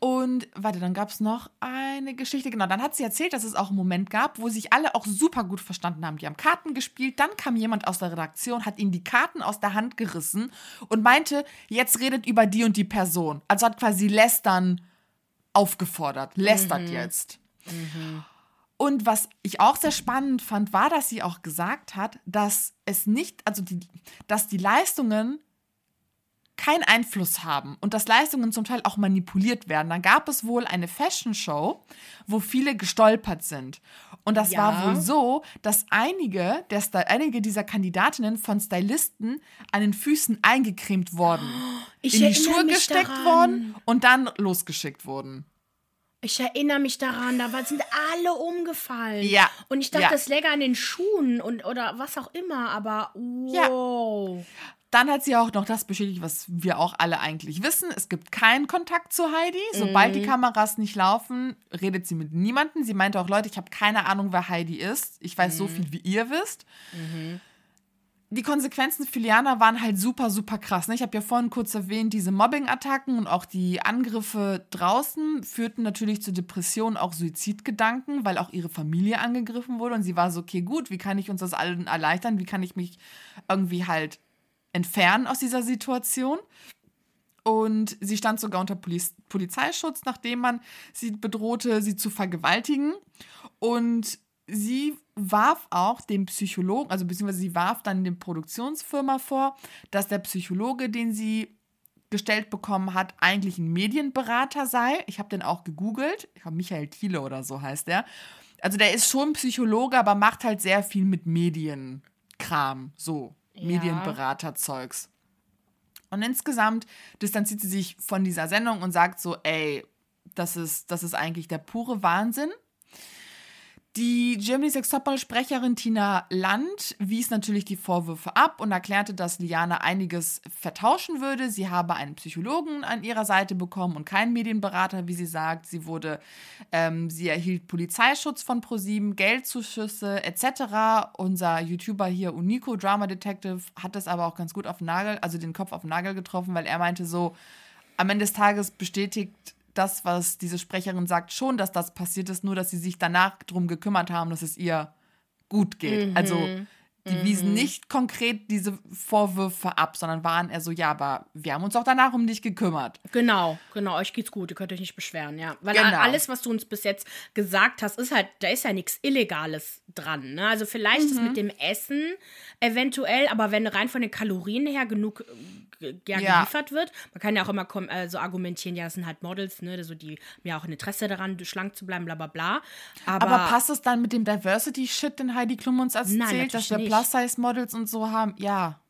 Und warte, dann gab es noch eine Geschichte. Genau, dann hat sie erzählt, dass es auch einen Moment gab, wo sich alle auch super gut verstanden haben. Die haben Karten gespielt. Dann kam jemand aus der Redaktion, hat ihnen die Karten aus der Hand gerissen und meinte, jetzt redet über die und die Person. Also hat quasi Lästern aufgefordert. Lästert jetzt. Und was ich auch sehr spannend fand, war, dass sie auch gesagt hat, dass es nicht, also die, dass die Leistungen keinen Einfluss haben und dass Leistungen zum Teil auch manipuliert werden. Dann gab es wohl eine Fashion Show, wo viele gestolpert sind. Und das Ja. war wohl so, dass einige, der einige dieser Kandidatinnen von Stylisten an den Füßen eingecremt wurden, Ich in die Schuhe gesteckt daran. worden und dann losgeschickt wurden. Ich erinnere mich daran, da sind alle umgefallen. Ja, Und ich dachte, ja. das läge an den Schuhen und oder was auch immer, aber wow. Dann hat sie auch noch das bestätigt, was wir auch alle eigentlich wissen. Es gibt keinen Kontakt zu Heidi. Sobald Mhm. die Kameras nicht laufen, redet sie mit niemandem. Sie meinte auch, Leute, ich habe keine Ahnung, wer Heidi ist. Ich weiß Mhm. so viel, wie ihr wisst. Die Konsequenzen für Liana waren halt super, super krass. Ne? Ich habe ja vorhin kurz erwähnt, diese Mobbing-Attacken und auch die Angriffe draußen führten natürlich zu Depressionen, auch Suizidgedanken, weil auch ihre Familie angegriffen wurde. Und sie war so, okay, gut, wie kann ich uns das allen erleichtern? Wie kann ich mich irgendwie halt entfernen aus dieser Situation? Und sie stand sogar unter Poliz Polizeischutz, nachdem man sie bedrohte, sie zu vergewaltigen. Und sie warf auch dem Psychologen, also beziehungsweise sie warf dann dem Produktionsfirma vor, dass der Psychologe, den sie gestellt bekommen hat, eigentlich ein Medienberater sei. Ich habe den auch gegoogelt. Ich glaube, Michael Thiele oder so heißt der. Also der ist schon Psychologe, aber macht halt sehr viel mit Medienkram, so Ja. Medienberater-Zeugs. Und insgesamt distanziert sie sich von dieser Sendung und sagt so, ey, das ist, das ist eigentlich der pure Wahnsinn. Die Germany's Next Topmodel-Sprecherin Tina Land wies natürlich die Vorwürfe ab und erklärte, dass Liana einiges vertauschen würde. Sie habe einen Psychologen an ihrer Seite bekommen und keinen Medienberater, wie sie sagt. Sie wurde, ähm, sie erhielt Polizeischutz von ProSieben, Geldzuschüsse etc. Unser YouTuber hier Unico Drama Detective hat das aber auch ganz gut auf den Nagel, also den Kopf auf den Nagel getroffen, weil er meinte so, am Ende des Tages bestätigt das, was diese Sprecherin sagt, schon, dass das passiert ist, nur dass sie sich danach darum gekümmert haben, dass es ihr gut geht. Also, mhm. Also die mhm. wiesen nicht konkret diese Vorwürfe ab, sondern waren eher so, ja, aber wir haben uns auch danach um dich gekümmert. Genau, genau, euch geht's gut, ihr könnt euch nicht beschweren, ja. Weil genau. alles, was du uns bis jetzt gesagt hast, ist halt, da ist ja nichts Illegales dran. Ne? Also vielleicht mhm. ist mit dem Essen eventuell, aber wenn rein von den Kalorien her genug äh, ja, ja. geliefert wird, man kann ja auch immer äh, so argumentieren, ja, das sind halt Models, ne, also die haben ja auch ein Interesse daran, schlank zu bleiben, bla bla bla. Aber, aber passt es dann mit dem Diversity-Shit, den Heidi Klum uns erzählt, Nein, dass wir Plus-Size-Models und so haben? Ja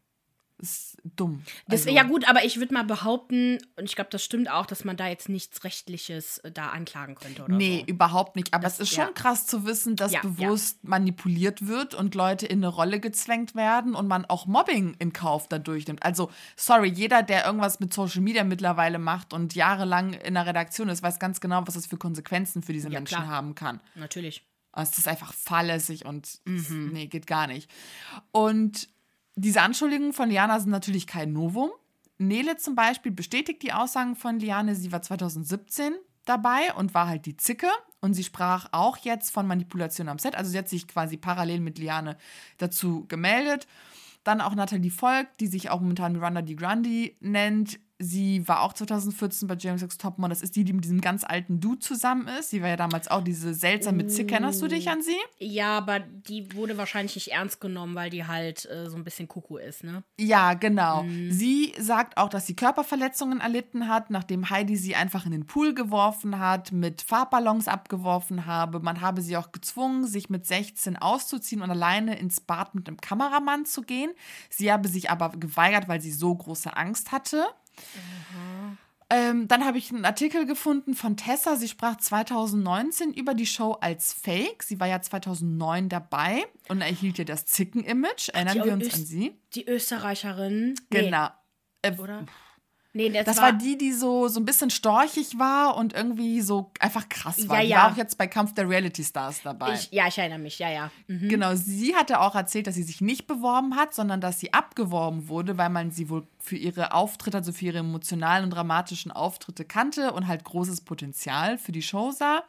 ist dumm. Das, also, ja gut, aber ich würde mal behaupten, und ich glaube, das stimmt auch, dass man da jetzt nichts Rechtliches äh, da anklagen könnte oder Nee, so. überhaupt nicht. Aber das, es ist schon ja. krass zu wissen, dass ja, bewusst ja. manipuliert wird und Leute in eine Rolle gezwängt werden und man auch Mobbing in Kauf dadurch nimmt. Also, sorry, jeder, der irgendwas mit Social Media mittlerweile macht und jahrelang in der Redaktion ist, weiß ganz genau, was das für Konsequenzen für diese Menschen klar. haben kann. Natürlich. Also, es ist einfach fahrlässig und mhm. nee, geht gar nicht. Und diese Anschuldigungen von Liana sind natürlich kein Novum. Nele zum Beispiel bestätigt die Aussagen von Liane. Sie war 2017 dabei und war halt die Zicke. Und sie sprach auch jetzt von Manipulation am Set. Also sie hat sich quasi parallel mit Liane dazu gemeldet. Dann auch Nathalie Volk, die sich auch momentan Miranda Di Grandi nennt, Sie war auch 2014 bei James X Topmodel. Das ist die, die mit diesem ganz alten Dude zusammen ist. Sie war ja damals auch diese seltsame Zick. Erinnerst du dich an sie? Ja, aber die wurde wahrscheinlich nicht ernst genommen, weil die halt äh, so ein bisschen Kuckuck ist, ne? Ja, genau. Mhm. Sie sagt auch, dass sie Körperverletzungen erlitten hat, nachdem Heidi sie einfach in den Pool geworfen hat, mit Farbballons abgeworfen habe. Man habe sie auch gezwungen, sich mit 16 auszuziehen und alleine ins Bad mit einem Kameramann zu gehen. Sie habe sich aber geweigert, weil sie so große Angst hatte. Ähm, dann habe ich einen Artikel gefunden von Tessa. Sie sprach 2019 über die Show als Fake. Sie war ja 2009 dabei und erhielt ja das Zicken-Image. Erinnern wir uns Öst an sie? Die Österreicherin. Genau. Nee. Äh, Oder? Nee, das, das war, war, die, die so, so ein bisschen storchig war und irgendwie so einfach krass war. Ja, ja. Die war auch jetzt bei Kampf der Reality Stars dabei. Ich, ja, ich erinnere mich, ja, ja. Mhm. Genau, sie hatte auch erzählt, dass sie sich nicht beworben hat, sondern dass sie abgeworben wurde, weil man sie wohl für ihre Auftritte, also für ihre emotionalen und dramatischen Auftritte kannte und halt großes Potenzial für die Show sah.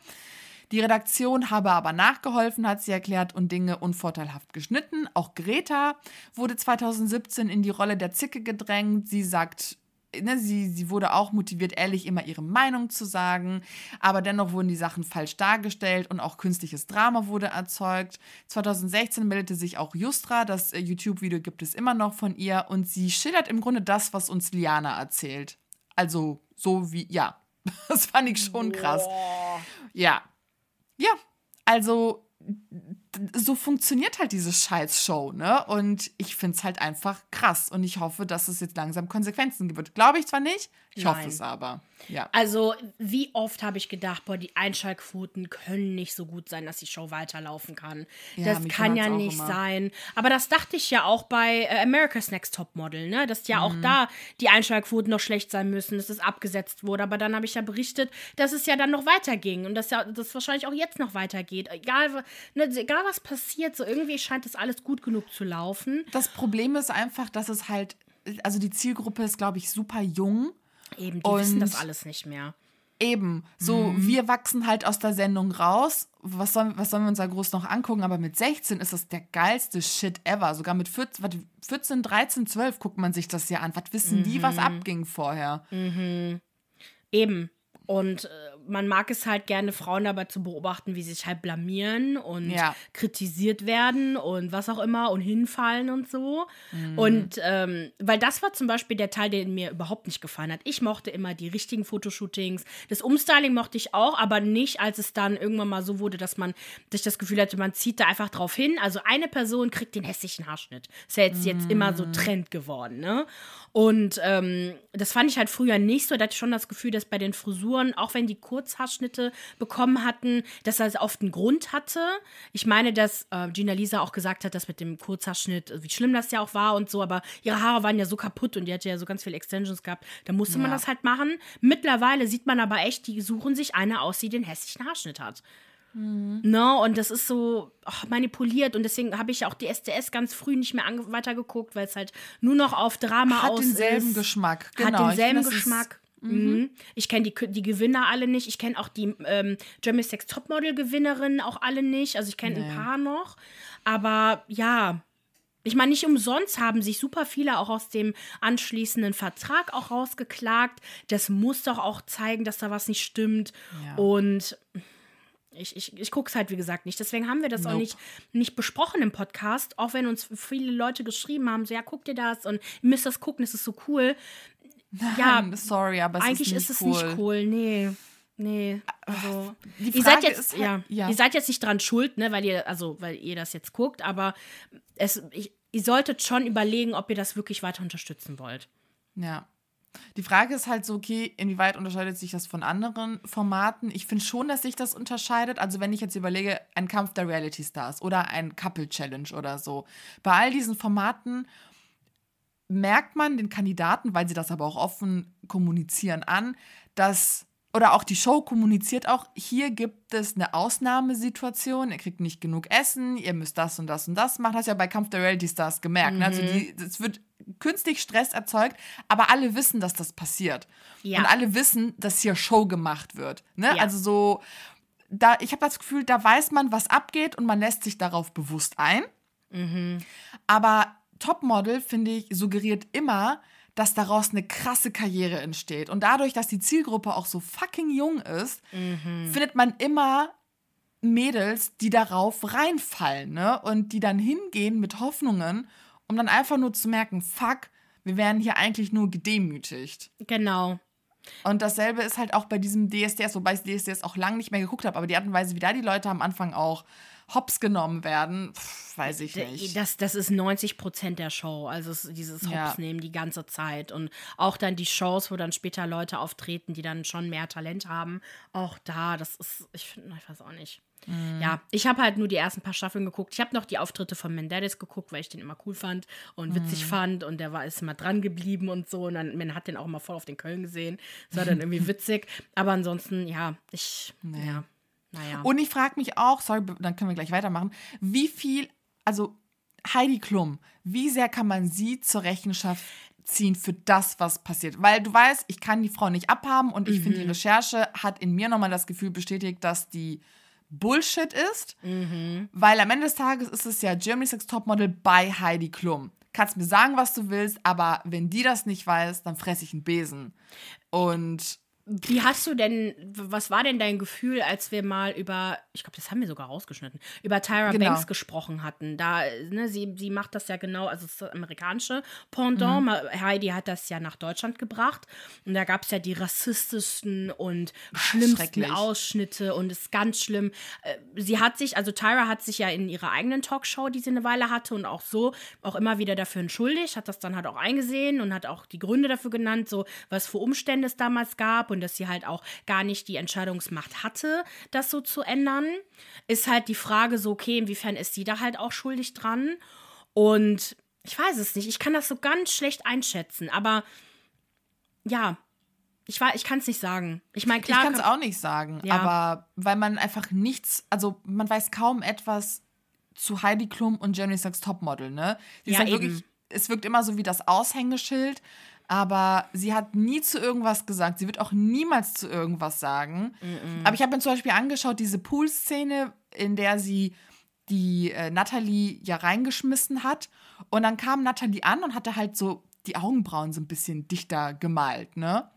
Die Redaktion habe aber nachgeholfen, hat sie erklärt, und Dinge unvorteilhaft geschnitten. Auch Greta wurde 2017 in die Rolle der Zicke gedrängt. Sie sagt, Ne, sie, sie wurde auch motiviert, ehrlich immer ihre Meinung zu sagen, aber dennoch wurden die Sachen falsch dargestellt und auch künstliches Drama wurde erzeugt. 2016 meldete sich auch Justra, das äh, YouTube-Video gibt es immer noch von ihr und sie schildert im Grunde das, was uns Liana erzählt. Also so wie, ja, das fand ich schon krass. Ja. Ja, also so funktioniert halt diese Scheiß-Show, ne? Und ich finde es halt einfach krass. Und ich hoffe, dass es jetzt langsam Konsequenzen gibt. Glaube ich zwar nicht, ich Nein. hoffe es aber. Ja. Also, wie oft habe ich gedacht, boah, die Einschaltquoten können nicht so gut sein, dass die Show weiterlaufen kann. Ja, das kann ja nicht immer. sein. Aber das dachte ich ja auch bei äh, America's Next Top Model, ne? Dass ja mhm. auch da die Einschaltquoten noch schlecht sein müssen, dass es abgesetzt wurde. Aber dann habe ich ja berichtet, dass es ja dann noch weiterging und dass ja das wahrscheinlich auch jetzt noch weitergeht. Egal, ne, egal was passiert, so irgendwie scheint das alles gut genug zu laufen. Das Problem ist einfach, dass es halt, also die Zielgruppe ist, glaube ich, super jung. Eben, die und wissen das alles nicht mehr. Eben, so mhm. wir wachsen halt aus der Sendung raus. Was sollen, was sollen wir uns da groß noch angucken? Aber mit 16 ist das der geilste Shit ever. Sogar mit 14, 14 13, 12 guckt man sich das ja an. Was wissen mhm. die, was mhm. abging vorher? Mhm. Eben. Und äh, man mag es halt gerne, Frauen dabei zu beobachten, wie sie sich halt blamieren und ja. kritisiert werden und was auch immer und hinfallen und so. Mhm. Und ähm, weil das war zum Beispiel der Teil, der mir überhaupt nicht gefallen hat. Ich mochte immer die richtigen Fotoshootings. Das Umstyling mochte ich auch, aber nicht, als es dann irgendwann mal so wurde, dass man sich das Gefühl hatte, man zieht da einfach drauf hin. Also eine Person kriegt den hässlichen Haarschnitt. Ist ja jetzt, mhm. jetzt immer so mhm. Trend geworden, ne? Und ähm, das fand ich halt früher nicht so. Da hatte ich schon das Gefühl, dass bei den Frisuren, auch wenn die kurz Kurzhaarschnitte bekommen hatten, dass das oft einen Grund hatte. Ich meine, dass äh, Gina Lisa auch gesagt hat, dass mit dem Kurzhaarschnitt, wie schlimm das ja auch war und so, aber ihre Haare waren ja so kaputt und die hatte ja so ganz viele Extensions gehabt. Da musste man Ja. das halt machen. Mittlerweile sieht man aber echt, die suchen sich eine aus, die den hässlichen Haarschnitt hat. No, und das ist so ach, manipuliert und deswegen habe ich auch die SDS ganz früh nicht mehr weitergeguckt, weil es halt nur noch auf Drama Hat aus denselben ist. Geschmack. Hat Genau. Ich denselben Geschmack. Mhm. Ich kenne die, die Gewinner alle nicht. Ich kenne auch die ähm, Germany Sex Topmodel Gewinnerinnen auch alle nicht. Also ich kenne Nee. ein paar noch. Aber ja, ich meine, nicht umsonst haben sich super viele auch aus dem anschließenden Vertrag auch rausgeklagt. Das muss doch auch zeigen, dass da was nicht stimmt. Ja. Und ich, ich, ich gucke es halt, wie gesagt, nicht. Deswegen haben wir das auch Nope. nicht, nicht besprochen im Podcast, auch wenn uns viele Leute geschrieben haben, so ja, guck dir das und ihr müsst das gucken, es ist so cool. Ja, sorry, aber es Eigentlich ist, ist, nicht es cool. nicht cool, nee. Nee, also Die ihr seid jetzt ist halt- ja, ja. ihr seid jetzt nicht dran schuld, ne, weil ihr also weil ihr das jetzt guckt, aber es ich, ihr solltet schon überlegen, ob ihr das wirklich weiter unterstützen wollt. Ja. Die Frage ist halt so, okay, inwieweit unterscheidet sich das von anderen Formaten? Ich finde schon, dass sich das unterscheidet. Also wenn ich jetzt überlege, ein Kampf der Reality Stars oder ein Couple Challenge oder so. Bei all diesen Formaten merkt man den Kandidaten, weil sie das aber auch offen kommunizieren an, dass oder auch die Show kommuniziert auch, hier gibt es eine Ausnahmesituation, ihr kriegt nicht genug Essen, ihr müsst das und das und das machen. Hast ja bei Kampf der Reality Stars gemerkt. Ne? Also die, es wird künstlich Stress erzeugt, aber alle wissen, dass das passiert. Ja. Und alle wissen, dass hier Show gemacht wird. Ne? Ja. Also so, da, ich habe das Gefühl, da weiß man, was abgeht und man lässt sich darauf bewusst ein. Aber Topmodel, finde ich, suggeriert immer, dass daraus eine krasse Karriere entsteht. Und dadurch, dass die Zielgruppe auch so fucking jung ist, findet man immer Mädels, die darauf reinfallen, ne? Und die dann hingehen mit Hoffnungen, um dann einfach nur zu merken, fuck, wir werden hier eigentlich nur gedemütigt. Genau. Und dasselbe ist halt auch bei diesem DSDS, wobei ich DSDS auch lange nicht mehr geguckt habe, aber die Art und Weise, wie da die Leute am Anfang auch hops genommen werden, pff, weiß ich nicht. Das, das ist 90 Prozent der Show. Also es, dieses Hops Ja. nehmen die ganze Zeit. Und auch dann die Shows, wo dann später Leute auftreten, die dann schon mehr Talent haben. Auch da, das ist, ich finde, ich weiß auch nicht. Mhm. Ja, ich habe halt nur die ersten paar Staffeln geguckt. Ich habe noch die Auftritte von Menderes geguckt, weil ich den immer cool fand und witzig Mhm. fand. Und der war ist immer dran geblieben und so. Und dann, man hat den auch immer voll auf den Köln gesehen. Das war dann irgendwie witzig. Aber ansonsten, ja, ich, ja, naja. Und ich frage mich auch, sorry, dann können wir gleich weitermachen, wie viel, also Heidi Klum, wie sehr kann man sie zur Rechenschaft ziehen für das, was passiert? Weil du weißt, ich kann die Frau nicht abhaben und ich Mhm. finde, die Recherche hat in mir nochmal das Gefühl bestätigt, dass die Bullshit ist, Mhm. weil am Ende des Tages ist es ja Germany's Next Topmodel bei Heidi Klum. Kannst mir sagen, was du willst, aber wenn die das nicht weiß, dann fresse ich einen Besen. Und Wie hast du denn, was war denn dein Gefühl, als wir mal über, ich glaube, das haben wir sogar rausgeschnitten, über Tyra Genau. Banks gesprochen hatten? Da, ne, sie, sie macht das ja genau, also das, ist das amerikanische Pendant. Ma- Heidi hat das ja nach Deutschland gebracht. Und da gab es ja die rassistischsten und schlimmsten. Ausschnitte und es ist ganz schlimm. Äh, Sie hat sich, also Tyra hat sich ja in ihrer eigenen Talkshow, die sie eine Weile hatte und auch so, auch immer wieder dafür entschuldigt, hat das dann halt auch eingesehen und hat auch die Gründe dafür genannt, so was für Umstände es damals gab und dass sie halt auch gar nicht die Entscheidungsmacht hatte, das so zu ändern. Ist halt die Frage so, okay, inwiefern ist sie da halt auch schuldig dran? Und ich weiß es nicht, ich kann das so ganz schlecht einschätzen, aber ja, ich, war- ich kann es nicht sagen. Ich meine, klar. ich kann es auch nicht sagen, Ja. aber weil man einfach nichts, also man weiß kaum etwas zu Heidi Klum und Germany's Next Topmodel, ne? Sie ist Ja, halt wirklich, es wirkt immer so wie das Aushängeschild, aber sie hat nie zu irgendwas gesagt. Sie wird auch niemals zu irgendwas sagen. Aber ich habe mir zum Beispiel angeschaut, diese Pool-Szene, in der sie die äh, Natalie ja reingeschmissen hat. Und dann kam Natalie an und hatte halt so die Augenbrauen so ein bisschen dichter gemalt, ne?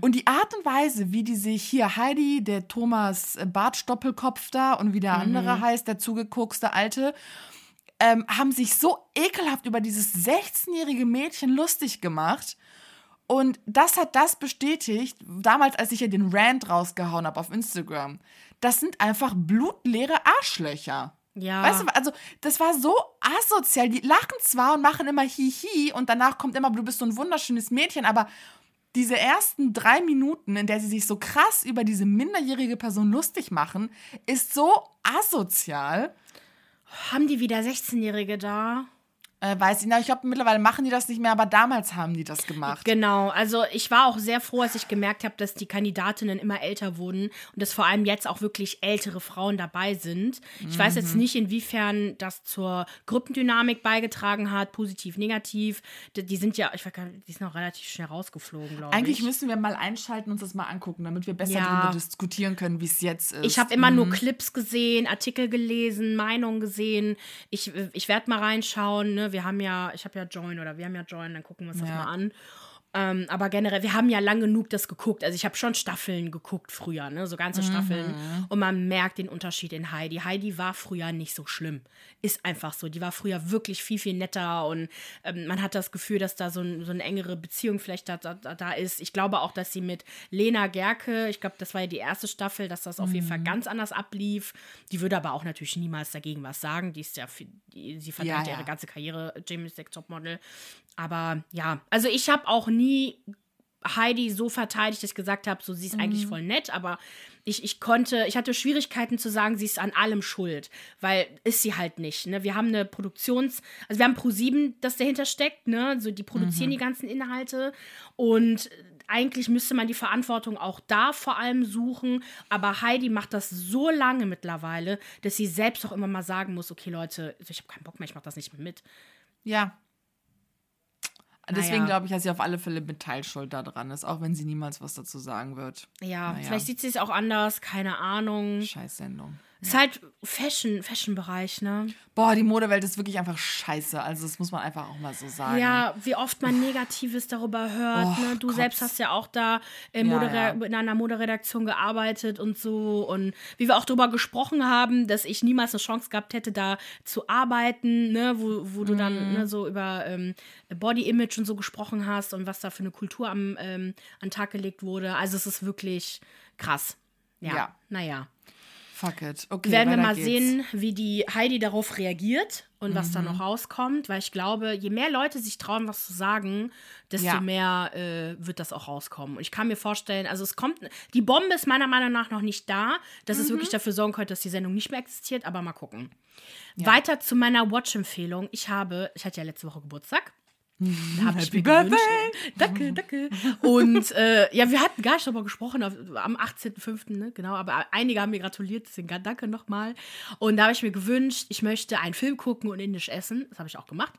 Und die Art und Weise, wie die sich hier Heidi, der Thomas äh, Bartstoppelkopf da und wie der andere heißt, der zugeguckste Alte, ähm, haben sich so ekelhaft über dieses 16-jährige Mädchen lustig gemacht. Und das hat das bestätigt, damals, als ich ja den Rant rausgehauen habe auf Instagram. Das sind einfach blutleere Arschlöcher. Ja. Weißt du, also das war so asozial. Die lachen zwar und machen immer Hihi und danach kommt immer, du bist so ein wunderschönes Mädchen, aber diese ersten drei Minuten, in der sie sich so krass über diese minderjährige Person lustig machen, ist so asozial. Haben die wieder 16-Jährige da? Äh, weiß ich nicht, ich glaube, mittlerweile machen die das nicht mehr, aber damals haben die das gemacht. Genau, also ich war auch sehr froh, als ich gemerkt habe, dass die Kandidatinnen immer älter wurden und dass vor allem jetzt auch wirklich ältere Frauen dabei sind. Ich mhm. weiß jetzt mhm. nicht, inwiefern das zur Gruppendynamik beigetragen hat, positiv, negativ. Die, die sind ja, ich weiß gar nicht, die sind auch relativ schnell rausgeflogen, glaube ich. Eigentlich müssen wir mal einschalten und uns das mal angucken, damit wir besser ja. darüber diskutieren können, wie es jetzt ist. Ich habe immer mhm. nur Clips gesehen, Artikel gelesen, Meinungen gesehen. Ich, ich werde mal reinschauen, ne? Wir haben ja, ich habe ja Join oder wir haben ja Join, dann gucken wir uns das mal an. Ähm, aber generell, wir haben ja lang genug das geguckt. Also ich habe schon Staffeln geguckt früher, ne? so ganze Staffeln. Mhm. Und man merkt den Unterschied in Heidi. Heidi war früher nicht so schlimm. Ist einfach so. Die war früher wirklich viel, viel netter und ähm, man hat das Gefühl, dass da so, ein, so eine engere Beziehung vielleicht da, da, da, ist. Ich glaube auch, dass sie mit Lena Gerke, ich glaube, das war ja die erste Staffel, dass das auf mhm. jeden Fall mhm. ganz anders ablief. Die würde aber auch natürlich niemals dagegen was sagen. Die ist ja, die, sie verdankt ja, ja. ihre ganze Karriere, James Deck Topmodel. Aber ja, also ich habe auch nie Heidi so verteidigt, dass ich gesagt habe, so sie ist mhm. eigentlich voll nett, aber ich, ich konnte, ich hatte Schwierigkeiten zu sagen, sie ist an allem schuld, weil ist sie halt nicht. Ne? Wir haben eine Produktions-, also wir haben Pro7, das dahinter steckt, ne? So die produzieren mhm. die ganzen Inhalte und eigentlich müsste man die Verantwortung auch da vor allem suchen, aber Heidi macht das so lange mittlerweile, dass sie selbst auch immer mal sagen muss, okay Leute, ich habe keinen Bock mehr, ich mache das nicht mehr mit. Ja, Deswegen naja. glaube ich, dass sie auf alle Fälle mit Teilschuld da dran ist, auch wenn sie niemals was dazu sagen wird. Ja, naja. vielleicht sieht sie es auch anders, keine Ahnung. Scheiß-Sendung. Ist halt Fashion, Fashion-Bereich, ne? Boah, die Modewelt ist wirklich einfach scheiße. Also, das muss man einfach auch mal so sagen. Ja, wie oft man Negatives darüber hört. Oh, ne? Du Gott. selbst hast ja auch da in, ja, ja. in einer Moderedaktion gearbeitet und so. Und wie wir auch darüber gesprochen haben, dass ich niemals eine Chance gehabt hätte, da zu arbeiten, ne? wo, wo du mhm. dann ne, so über ähm, Body-Image und so gesprochen hast und was da für eine Kultur am, ähm, an Tag gelegt wurde. Also, es ist wirklich krass. Ja, ja. naja. Fuck it. Okay, werden wir mal geht's. sehen, wie die Heidi darauf reagiert und mhm. was da noch rauskommt, weil ich glaube, je mehr Leute sich trauen, was zu sagen, desto ja. mehr äh, wird das auch rauskommen. Und ich kann mir vorstellen, also es kommt, die Bombe ist meiner Meinung nach noch nicht da, dass mhm. es wirklich dafür sorgen könnte, dass die Sendung nicht mehr existiert, aber mal gucken. Ja. Weiter zu meiner Watch-Empfehlung. Ich habe, ich hatte ja letzte Woche Geburtstag habe ich mir gewünscht. Danke, danke. Und äh, ja, wir hatten gar nicht darüber gesprochen auf, am 18.05., ne? genau, aber einige haben mir gratuliert, deswegen danke nochmal. Und da habe ich mir gewünscht, ich möchte einen Film gucken und indisch essen. Das habe ich auch gemacht.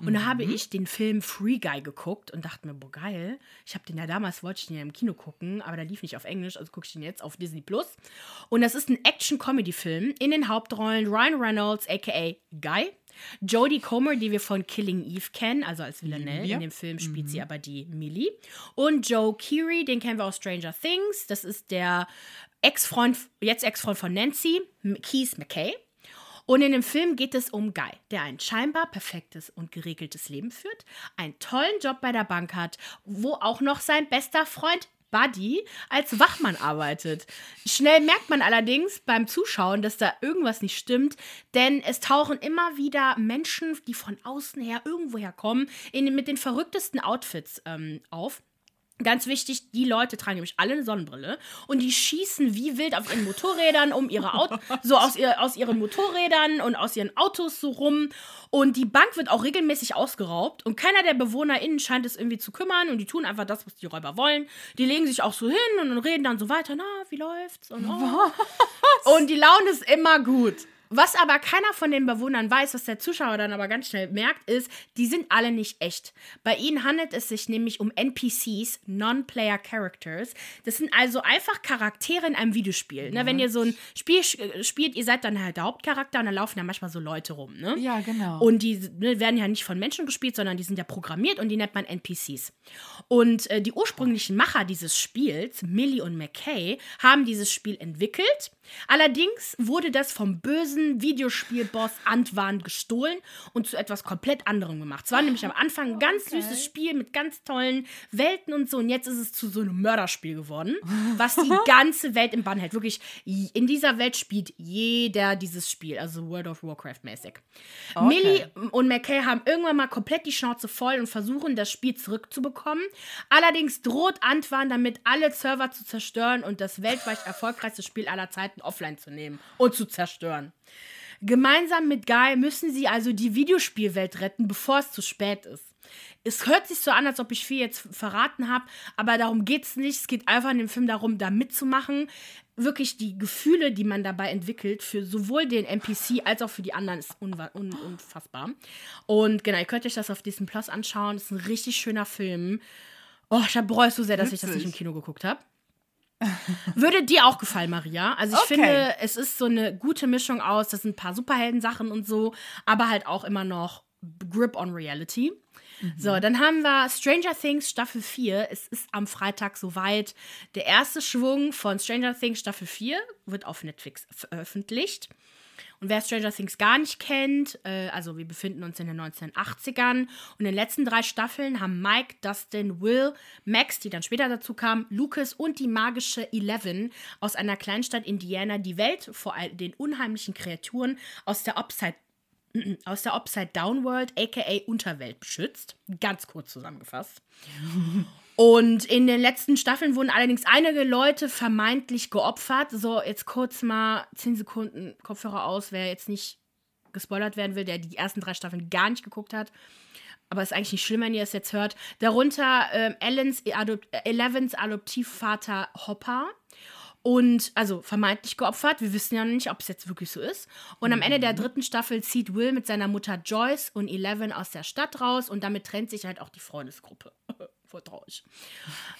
Und mhm. da habe mhm. ich den Film Free Guy geguckt und dachte mir, boah, geil. Ich habe den ja damals, wollte ich den ja im Kino gucken, aber der lief nicht auf Englisch, also gucke ich den jetzt auf Disney Plus. Und das ist ein Action-Comedy-Film in den Hauptrollen Ryan Reynolds, aka Guy Jodie Comer, die wir von Killing Eve kennen, also als Villanelle. Ja. In dem Film spielt mhm. sie aber die Millie. Und Joe Keery, den kennen wir aus Stranger Things. Das ist der Ex-Freund, jetzt Ex-Freund von Nancy, Keith McKay. Und in dem Film geht es um Guy, der ein scheinbar perfektes und geregeltes Leben führt, einen tollen Job bei der Bank hat, wo auch noch sein bester Freund Buddy als Wachmann arbeitet. Schnell merkt man allerdings beim Zuschauen, dass da irgendwas nicht stimmt, denn es tauchen immer wieder Menschen, die von außen her irgendwoher kommen, in, mit den verrücktesten Outfits ähm, auf. Ganz wichtig, die Leute tragen nämlich alle eine Sonnenbrille und die schießen wie wild auf ihren Motorrädern um ihre Autos, so aus, ihr, aus ihren Motorrädern und aus ihren Autos so rum. Und die Bank wird auch regelmäßig ausgeraubt und keiner der BewohnerInnen scheint es irgendwie zu kümmern und die tun einfach das, was die Räuber wollen. Die legen sich auch so hin und reden dann so weiter, na, wie läuft's? Und, oh. und die Laune ist immer gut. Was aber keiner von den Bewohnern weiß, was der Zuschauer dann aber ganz schnell merkt, ist, die sind alle nicht echt. Bei ihnen handelt es sich nämlich um NPCs, Non-Player Characters. Das sind also einfach Charaktere in einem Videospiel. Ne? Wenn ihr so ein Spiel äh, spielt, ihr seid dann halt der Hauptcharakter und dann laufen ja manchmal so Leute rum. Ne? Ja, genau. Und die ne, werden ja nicht von Menschen gespielt, sondern die sind ja programmiert und die nennt man NPCs. Und äh, die ursprünglichen Macher dieses Spiels, Millie und McKay, haben dieses Spiel entwickelt. Allerdings wurde das vom bösen bösen Videospielboss Antwan gestohlen und zu etwas komplett anderem gemacht. Es war nämlich am Anfang ein ganz okay. süßes Spiel mit ganz tollen Welten und so. Und jetzt ist es zu so einem Mörderspiel geworden, was die ganze Welt im Bann hält. Wirklich, in dieser Welt spielt jeder dieses Spiel, also World of Warcraft mäßig. Okay. Millie und McKay haben irgendwann mal komplett die Schnauze voll und versuchen, das Spiel zurückzubekommen. Allerdings droht Antwan damit, alle Server zu zerstören und das weltweit erfolgreichste Spiel aller Zeiten offline zu nehmen und zu zerstören. Gemeinsam mit Guy müssen sie also die Videospielwelt retten, bevor es zu spät ist. Es hört sich so an, als ob ich viel jetzt verraten habe, aber darum geht es nicht. Es geht einfach in dem Film darum, da mitzumachen. Wirklich die Gefühle, die man dabei entwickelt, für sowohl den NPC als auch für die anderen, ist un un unfassbar. Und genau, ihr könnt euch das auf diesem Plus anschauen. Das ist ein richtig schöner Film. Oh, ich bereue es so sehr, dass Witzig. ich das nicht im Kino geguckt habe. Würde dir auch gefallen, Maria. Also ich okay. finde, es ist so eine gute Mischung aus, das sind ein paar Superhelden-Sachen und so, aber halt auch immer noch Grip on Reality. Mhm. So, dann haben wir Stranger Things Staffel 4. Es ist am Freitag soweit. Der erste Schwung von Stranger Things Staffel 4 wird auf Netflix veröffentlicht. Und wer Stranger Things gar nicht kennt, äh, also wir befinden uns in den 1980ern und in den letzten drei Staffeln haben Mike, Dustin, Will, Max, die dann später dazu kamen, Lucas und die magische Eleven aus einer Kleinstadt Indiana die Welt vor den unheimlichen Kreaturen aus der Upside aus der Upside Down World, aka Unterwelt, beschützt. Ganz kurz zusammengefasst. Und in den letzten Staffeln wurden allerdings einige Leute vermeintlich geopfert. So, jetzt kurz mal 10 Sekunden Kopfhörer aus, wer jetzt nicht gespoilert werden will, der die ersten drei Staffeln gar nicht geguckt hat. Aber ist eigentlich nicht schlimm, wenn ihr es jetzt hört. Darunter ähm, Ellens, Adop Elevens Adoptivvater Hopper und also vermeintlich geopfert. Wir wissen ja noch nicht, ob es jetzt wirklich so ist. Und am Ende der mhm. dritten Staffel zieht Will mit seiner Mutter Joyce und Eleven aus der Stadt raus und damit trennt sich halt auch die Freundesgruppe. Traurig.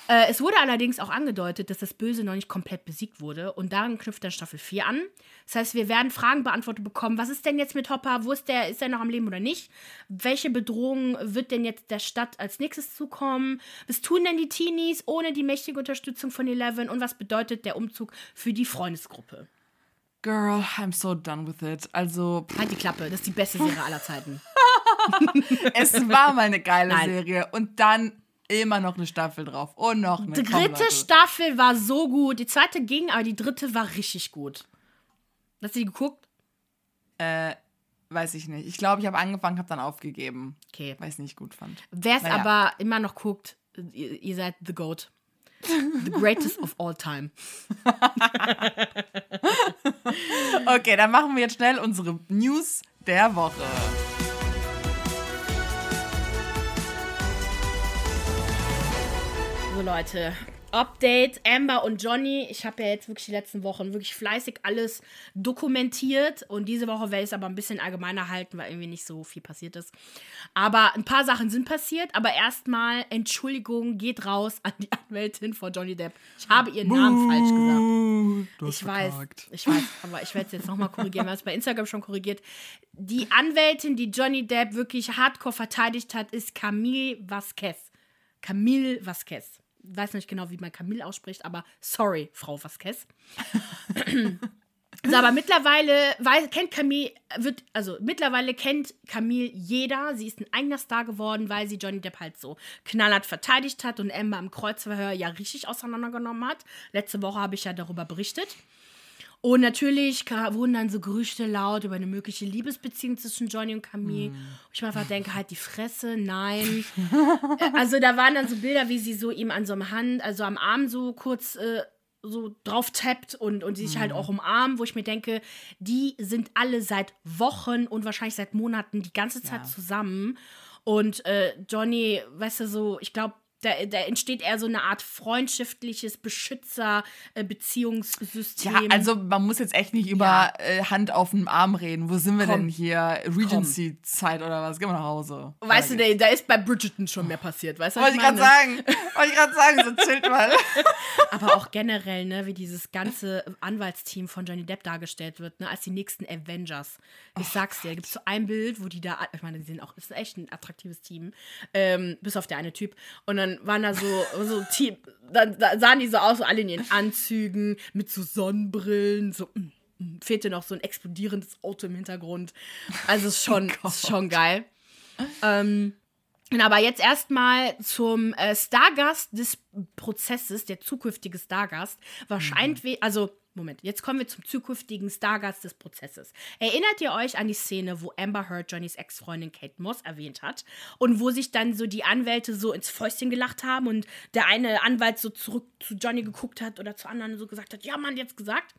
Äh, es wurde allerdings auch angedeutet, dass das Böse noch nicht komplett besiegt wurde. Und daran knüpft dann Staffel 4 an. Das heißt, wir werden Fragen beantwortet bekommen. Was ist denn jetzt mit Hopper? Wo ist der? Ist er noch am Leben oder nicht? Welche Bedrohung wird denn jetzt der Stadt als nächstes zukommen? Was tun denn die Teenies ohne die mächtige Unterstützung von Eleven? Und was bedeutet der Umzug für die Freundesgruppe? Girl, I'm so done with it. Also. Halt die Klappe, das ist die beste Serie aller Zeiten. es war mal eine geile Nein. Serie. Und dann immer noch eine Staffel drauf. Und noch eine. Die dritte Staffel war so gut. Die zweite ging, aber die dritte war richtig gut. Hast du die geguckt? Äh, weiß ich nicht. Ich glaube, ich habe angefangen, habe dann aufgegeben. Okay. Weil ich es nicht gut fand. Wer es naja. aber immer noch guckt, ihr, ihr seid the GOAT. The greatest of all time. okay, dann machen wir jetzt schnell unsere News der Woche. So Leute, Update, Amber und Johnny. Ich habe ja jetzt wirklich die letzten Wochen wirklich fleißig alles dokumentiert und diese Woche werde ich es aber ein bisschen allgemeiner halten, weil irgendwie nicht so viel passiert ist. Aber ein paar Sachen sind passiert, aber erstmal Entschuldigung geht raus an die Anwältin von Johnny Depp. Ich habe ihren Namen falsch gesagt. Du ich vertagt. weiß, ich weiß, aber ich werde es jetzt nochmal korrigieren, wir haben es bei Instagram schon korrigiert. Die Anwältin, die Johnny Depp wirklich hardcore verteidigt hat, ist Camille Vasquez. Camille Vasquez weiß nicht genau, wie man Camille ausspricht, aber sorry, Frau Vasquez. So, aber mittlerweile weiß, kennt Camille, wird, also mittlerweile kennt Camille jeder. Sie ist ein eigener Star geworden, weil sie Johnny Depp halt so knallhart verteidigt hat und Amber im Kreuzverhör ja richtig auseinandergenommen hat. Letzte Woche habe ich ja darüber berichtet. Und natürlich wurden dann so Gerüchte laut über eine mögliche Liebesbeziehung zwischen Johnny und Camille. Mm. Ich mir einfach denke, halt die Fresse, nein. Äh, also da waren dann so Bilder, wie sie so ihm an so einem Hand, also am Arm so kurz äh, so drauf tappt und, und sich mm. halt mhm. auch umarmen, wo ich mir denke, die sind alle seit Wochen und wahrscheinlich seit Monaten die ganze Zeit ja. zusammen. Und äh, Johnny, weißt du, so, ich glaube, da, da, entsteht eher so eine Art freundschaftliches Beschützer-Beziehungssystem. Ja, also man muss jetzt echt nicht über ja. äh, Hand auf dem Arm reden. Wo sind wir Komm. denn hier? Regency-Zeit oder was? Gehen wir nach Hause. Weißt du, da, da ist bei Bridgerton schon mehr passiert. Weißt du, Wollte ich gerade sagen. Wollte ich gerade sagen, so zählt mal. Aber auch generell, ne, wie dieses ganze Anwaltsteam von Johnny Depp dargestellt wird, ne, als die nächsten Avengers. Ich oh sag's dir, da gibt's so ein Bild, wo die da, ich meine, die sind auch, ist echt ein attraktives Team. Ähm, bis auf der eine Typ. Und dann dann waren da so, so Team, dann, dann sahen die so aus, so alle in ihren Anzügen, mit so Sonnenbrillen, so. Mm. fehlte noch so ein explodierendes Auto im Hintergrund. Also ist schon, oh ist schon geil. Ähm, aber jetzt erstmal zum äh, Stargast des Prozesses, der zukünftige Stargast. Wahrscheinlich, mhm. also Moment, jetzt kommen wir zum zukünftigen Stargast des Prozesses. Erinnert ihr euch an die Szene, wo Amber Heard Johnnys Ex-Freundin Kate Moss erwähnt hat und wo sich dann so die Anwälte so ins Fäustchen gelacht haben und der eine Anwalt so zurück zu Johnny geguckt hat oder zu anderen so gesagt hat, ja, Mann, jetzt gesagt.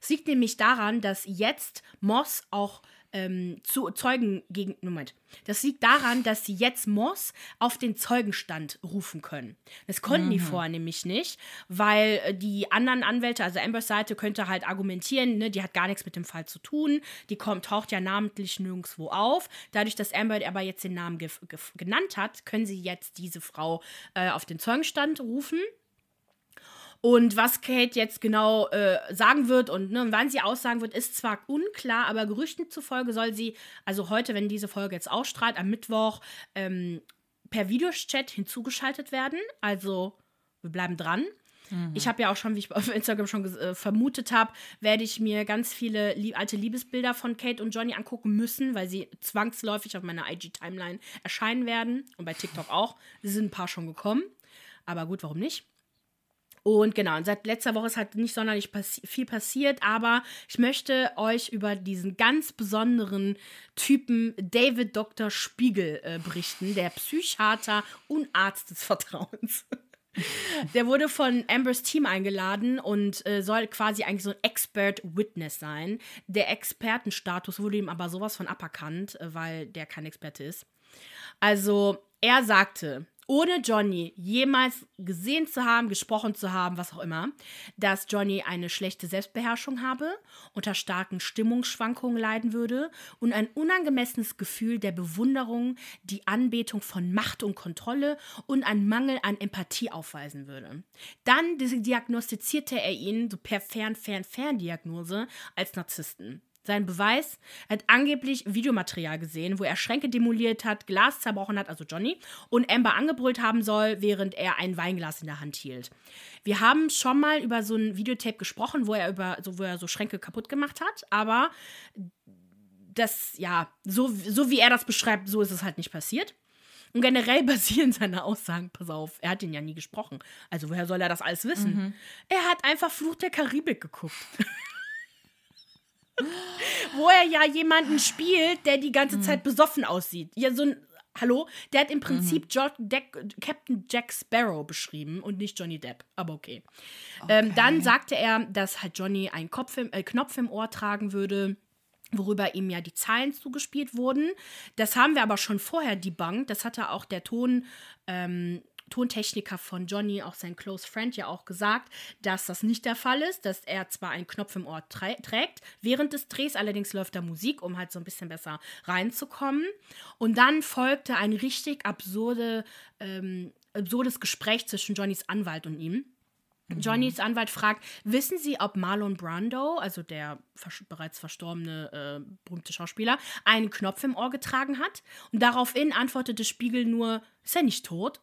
Es liegt nämlich daran, dass jetzt Moss auch ähm, zu Zeugen gegen. Moment. Das liegt daran, dass sie jetzt Moss auf den Zeugenstand rufen können. Das konnten mhm. die vorher nämlich nicht, weil äh, die anderen Anwälte, also Ambers Seite, könnte halt argumentieren, ne, die hat gar nichts mit dem Fall zu tun. Die kommt, taucht ja namentlich nirgendwo auf. Dadurch, dass Amber aber jetzt den Namen genannt hat, können sie jetzt diese Frau äh, auf den Zeugenstand rufen. Und was Kate jetzt genau äh, sagen wird und ne, wann sie aussagen wird, ist zwar unklar, aber Gerüchten zufolge soll sie, also heute, wenn diese Folge jetzt ausstrahlt, am Mittwoch ähm, per Videochat hinzugeschaltet werden. Also wir bleiben dran. Mhm. Ich habe ja auch schon, wie ich auf Instagram schon äh, vermutet habe, werde ich mir ganz viele lieb alte Liebesbilder von Kate und Johnny angucken müssen, weil sie zwangsläufig auf meiner IG-Timeline erscheinen werden. Und bei TikTok auch. Es sind ein paar schon gekommen. Aber gut, warum nicht? Und genau, und seit letzter Woche ist halt nicht sonderlich passi viel passiert, aber ich möchte euch über diesen ganz besonderen Typen David Dr. Spiegel äh, berichten, der Psychiater und Arzt des Vertrauens. Der wurde von Ambers Team eingeladen und äh, soll quasi eigentlich so ein Expert Witness sein. Der Expertenstatus wurde ihm aber sowas von aberkannt, äh, weil der kein Experte ist. Also, er sagte, ohne Johnny jemals gesehen zu haben, gesprochen zu haben, was auch immer, dass Johnny eine schlechte Selbstbeherrschung habe, unter starken Stimmungsschwankungen leiden würde und ein unangemessenes Gefühl der Bewunderung, die Anbetung von Macht und Kontrolle und einen Mangel an Empathie aufweisen würde. Dann diagnostizierte er ihn, so per Fern-Fern-Ferndiagnose, als Narzissten. Sein Beweis, er hat angeblich Videomaterial gesehen, wo er Schränke demoliert hat, Glas zerbrochen hat, also Johnny, und Amber angebrüllt haben soll, während er ein Weinglas in der Hand hielt. Wir haben schon mal über so ein Videotape gesprochen, wo er über so, wo er so Schränke kaputt gemacht hat, aber das, ja, so, so wie er das beschreibt, so ist es halt nicht passiert. Und generell basieren seine Aussagen, pass auf, er hat ihn ja nie gesprochen. Also woher soll er das alles wissen? Mhm. Er hat einfach Fluch der Karibik geguckt. wo er ja jemanden spielt, der die ganze Zeit besoffen aussieht. Ja, so ein Hallo? Der hat im Prinzip mhm. Captain Jack Sparrow beschrieben und nicht Johnny Depp. Aber okay. okay. Ähm, dann sagte er, dass halt Johnny einen Kopf im, äh, Knopf im Ohr tragen würde worüber ihm ja die Zahlen zugespielt wurden. Das haben wir aber schon vorher debunked. Das hatte auch der Ton ähm, Tontechniker von Johnny, auch sein Close Friend, ja auch gesagt, dass das nicht der Fall ist, dass er zwar einen Knopf im Ohr trägt, während des Drehs allerdings läuft da Musik, um halt so ein bisschen besser reinzukommen. Und dann folgte ein richtig absurde, ähm, absurdes Gespräch zwischen Johnnys Anwalt und ihm. Mhm. Johnnys Anwalt fragt, wissen Sie, ob Marlon Brando, also der vers bereits verstorbene äh, berühmte Schauspieler, einen Knopf im Ohr getragen hat? Und daraufhin antwortete Spiegel nur, ist er nicht tot?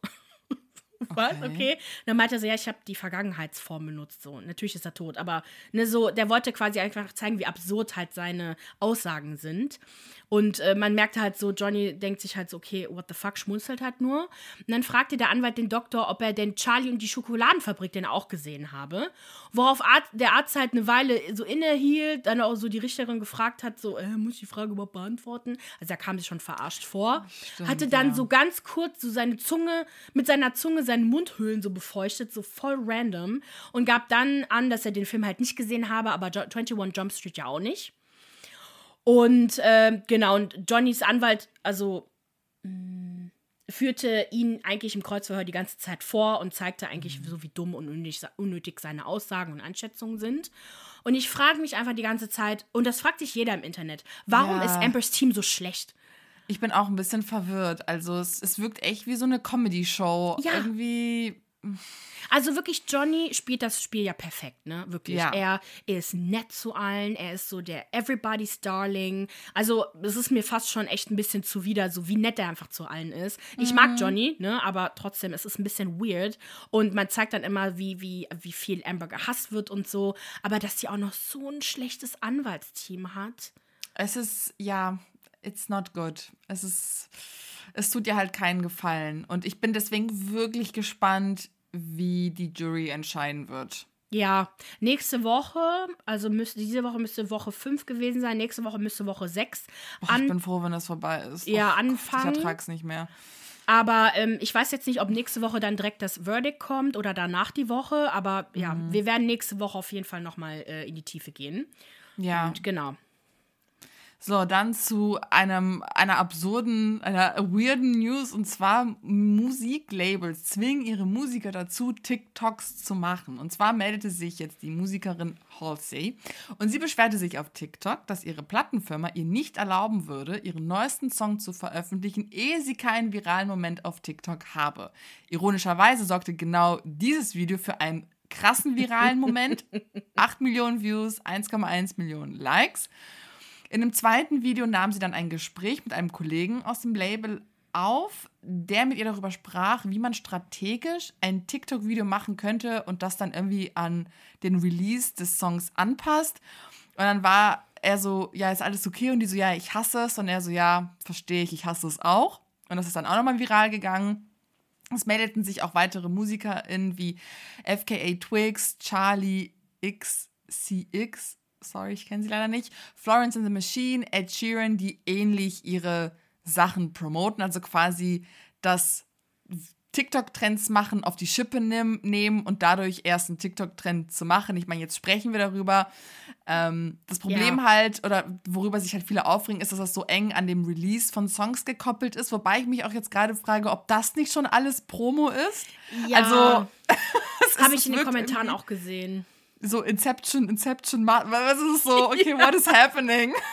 Was? Okay. okay. Dann meinte er so, ja, ich habe die Vergangenheitsform benutzt. So, natürlich ist er tot, aber ne, so, der wollte quasi einfach zeigen, wie absurd halt seine Aussagen sind. Und äh, man merkte halt so, Johnny denkt sich halt so, okay, what the fuck, schmunzelt halt nur. Und dann fragte der Anwalt den Doktor, ob er denn Charlie und die Schokoladenfabrik denn auch gesehen habe. Worauf Arzt, der Arzt halt eine Weile so innehielt, dann auch so die Richterin gefragt hat, so, äh, muss ich die Frage überhaupt beantworten? Also er kam sich schon verarscht vor. Stimmt, hatte dann ja. so ganz kurz so seine Zunge, mit seiner Zunge seinen Mundhöhlen so befeuchtet, so voll random. Und gab dann an, dass er den Film halt nicht gesehen habe, aber 21 Jump Street ja auch nicht. Und äh, genau, und Johnnys Anwalt, also mh, mm, führte ihn eigentlich im Kreuzverhör die ganze Zeit vor und zeigte eigentlich mhm. so, wie dumm und unnötig, unnötig seine Aussagen und Einschätzungen sind. Und ich frage mich einfach die ganze Zeit, und das fragt sich jeder im Internet, warum ja. ist Ambers Team so schlecht? Ich bin auch ein bisschen verwirrt. Also es, es wirkt echt wie so eine Comedy-Show. Ja. Irgendwie Also wirklich, Johnny spielt das Spiel ja perfekt, ne? Wirklich. Ja. Er ist nett zu allen, er ist so der Everybody's Darling. Also, es ist mir fast schon echt ein bisschen zuwider, so wie nett er einfach zu allen ist. Ich mag Johnny, ne? Aber trotzdem, es ist ein bisschen weird. Und man zeigt dann immer, wie, wie, wie viel Amber gehasst wird und so. Aber dass sie auch noch so ein schlechtes Anwaltsteam hat. Es ist, ja, it's not good. Es ist, es tut dir halt keinen Gefallen. Und ich bin deswegen wirklich gespannt, wie die Jury entscheiden wird. Ja, nächste Woche, also müsste, diese Woche müsste Woche 5 gewesen sein, nächste Woche müsste Woche 6. Boah, ich bin froh, wenn das vorbei ist. Ja, Och anfangen. ich ertrag's nicht mehr. Aber ähm, ich weiß jetzt nicht, ob nächste Woche dann direkt das Verdict kommt oder danach die Woche. Aber ja, Mhm. wir werden nächste Woche auf jeden Fall nochmal äh, in die Tiefe gehen. Ja. Und genau. So, dann zu einem, einer absurden, einer weirden News und zwar Musiklabels zwingen ihre Musiker dazu, TikToks zu machen. Und zwar meldete sich jetzt die Musikerin Halsey und sie beschwerte sich auf TikTok, dass ihre Plattenfirma ihr nicht erlauben würde, ihren neuesten Song zu veröffentlichen, ehe sie keinen viralen Moment auf TikTok habe. Ironischerweise sorgte genau dieses Video für einen krassen viralen Moment. 8 Millionen Views, 1,1 Millionen Likes. In einem zweiten Video nahm sie dann ein Gespräch mit einem Kollegen aus dem Label auf, der mit ihr darüber sprach, wie man strategisch ein TikTok-Video machen könnte und das dann irgendwie an den Release des Songs anpasst. Und dann war er so, ja, ist alles okay? Und die so, ja, ich hasse es. Und er so, ja, verstehe ich, ich hasse es auch. Und das ist dann auch nochmal viral gegangen. Es meldeten sich auch weitere MusikerInnen wie FKA Twigs, Charlie XCX, sorry, ich kenne sie leider nicht, Florence and the Machine, Ed Sheeran, die ähnlich ihre Sachen promoten, also quasi das TikTok-Trends machen, auf die Schippe nehm, nehmen und dadurch erst einen TikTok-Trend zu machen. Ich meine, jetzt sprechen wir darüber. Ähm, das Problem Ja. halt, oder worüber sich halt viele aufregen, ist, dass das so eng an dem Release von Songs gekoppelt ist, wobei ich mich auch jetzt gerade frage, ob das nicht schon alles Promo ist. Ja. Also, es Habe ich in den Kommentaren auch gesehen. So Inception, Inception, was ist so? Okay, what is happening?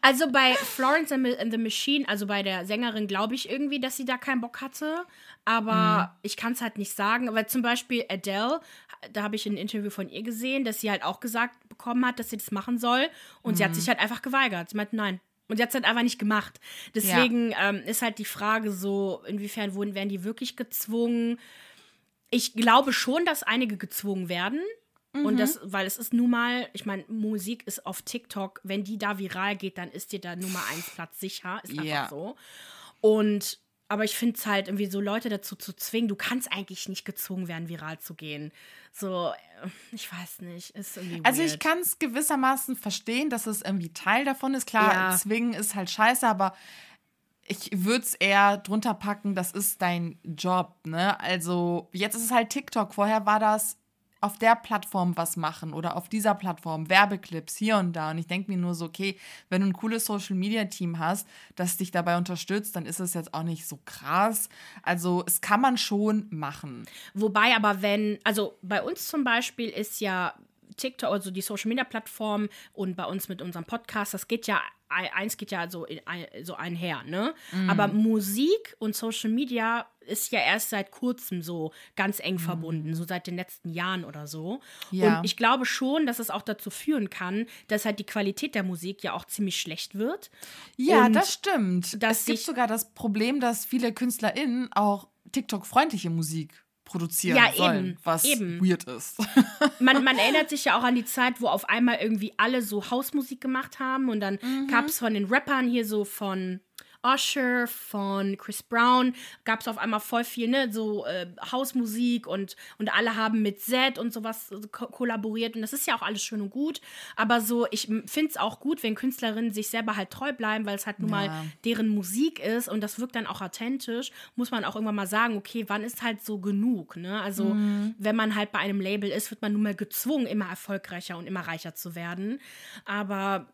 Also bei Florence and the Machine, also bei der Sängerin, glaube ich irgendwie, dass sie da keinen Bock hatte. Aber ich kann es halt nicht sagen. Weil zum Beispiel Adele, da habe ich ein Interview von ihr gesehen, dass sie halt auch gesagt bekommen hat, dass sie das machen soll. Und sie hat sich halt einfach geweigert. Sie meinte, nein. Und sie hat es halt einfach nicht gemacht. Deswegen ähm, ist halt die Frage so, inwiefern wurden, werden die wirklich gezwungen? Ich glaube schon, dass einige gezwungen werden. Und das, weil es ist nun mal, ich meine, Musik ist auf TikTok, wenn die da viral geht, dann ist dir da Nummer eins Platz sicher. Ist einfach Ja. so. Und, aber ich finde es halt irgendwie so Leute dazu zu zwingen, du kannst eigentlich nicht gezwungen werden, viral zu gehen. So, äh, ich weiß nicht, ist irgendwie Also weird. ich kann es gewissermaßen verstehen, dass es irgendwie Teil davon ist. Klar, Ja. zwingen ist halt scheiße, aber ich würde es eher drunter packen, das ist dein Job, ne? Also jetzt ist es halt TikTok. Vorher war das auf der Plattform was machen oder auf dieser Plattform Werbeclips hier und da. Und ich denke mir nur so, okay, wenn du ein cooles Social-Media-Team hast, das dich dabei unterstützt, dann ist es jetzt auch nicht so krass. Also es kann man schon machen. Wobei aber, wenn, also bei uns zum Beispiel ist ja TikTok, also die Social Media Plattform und bei uns mit unserem Podcast, das geht ja, eins geht ja so, in, so einher, ne? Mhm. Aber Musik und Social Media ist ja erst seit kurzem so ganz eng verbunden, so seit den letzten Jahren oder so. Mhm. Ja. Und ich glaube schon, dass es auch dazu führen kann, dass halt die Qualität der Musik ja auch ziemlich schlecht wird. Ja, Und das stimmt. es gibt sogar das Problem, dass viele KünstlerInnen auch TikTok-freundliche Musik produzieren Ja, sollen, eben, was eben. weird ist. man, man erinnert sich ja auch an die Zeit, wo auf einmal irgendwie alle so Hausmusik gemacht haben und dann Mhm. gab es von den Rappern hier so von Usher, von Chris Brown, gab es auf einmal voll viel, ne, so äh, Hausmusik und, und alle haben mit Z und sowas so ko kollaboriert. Und das ist ja auch alles schön und gut, aber so, ich finde es auch gut, wenn Künstlerinnen sich selber halt treu bleiben, weil es halt nun mal Ja. deren Musik ist. Und das wirkt dann auch authentisch, muss man auch irgendwann mal sagen, okay, wann ist halt so genug, ne? Also, wenn man halt bei einem Label ist, wird man nun mal gezwungen, immer erfolgreicher und immer reicher zu werden, aber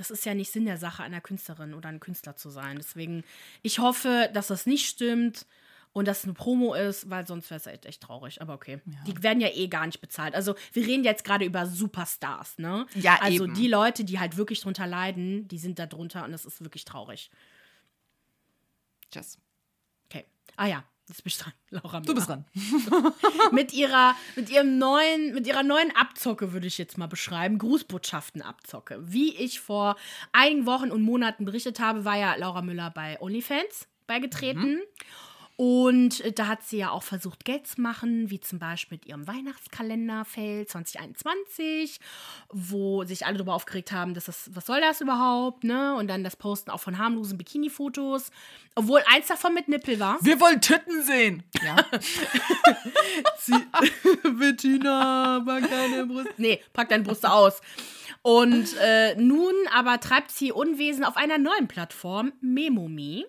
das ist ja nicht Sinn der Sache, einer Künstlerin oder ein Künstler zu sein. Deswegen, ich hoffe, dass das nicht stimmt und dass es eine Promo ist, weil sonst wäre es echt, echt traurig. Aber okay. Die werden ja eh gar nicht bezahlt. Also, wir reden jetzt gerade über Superstars, ne? Ja, Also, eben. die Leute, die halt wirklich drunter leiden, die sind da drunter und das ist wirklich traurig. Tschüss. Okay. Ah ja, Jetzt bin ich dran, Laura Müller. Du bist dran. mit ihrer, mit ihrem neuen, mit ihrer neuen Abzocke würde ich jetzt mal beschreiben, Grußbotschaften-Abzocke. Wie ich vor einigen Wochen und Monaten berichtet habe, war ja Laura Müller bei OnlyFans beigetreten. Mhm. Und äh, da hat sie ja auch versucht, Geld zu machen, wie zum Beispiel mit ihrem Weihnachtskalender-Fail 2021, wo sich alle darüber aufgeregt haben, dass das, was soll das überhaupt, ne? Und dann das Posten auch von harmlosen Bikini-Fotos, obwohl eins davon mit Nippel war. Wir wollen Titten sehen! Ja. Bettina, pack deine Brust. Nee, pack deine Brüste aus. Und äh, nun aber treibt sie Unwesen auf einer neuen Plattform, Memomi.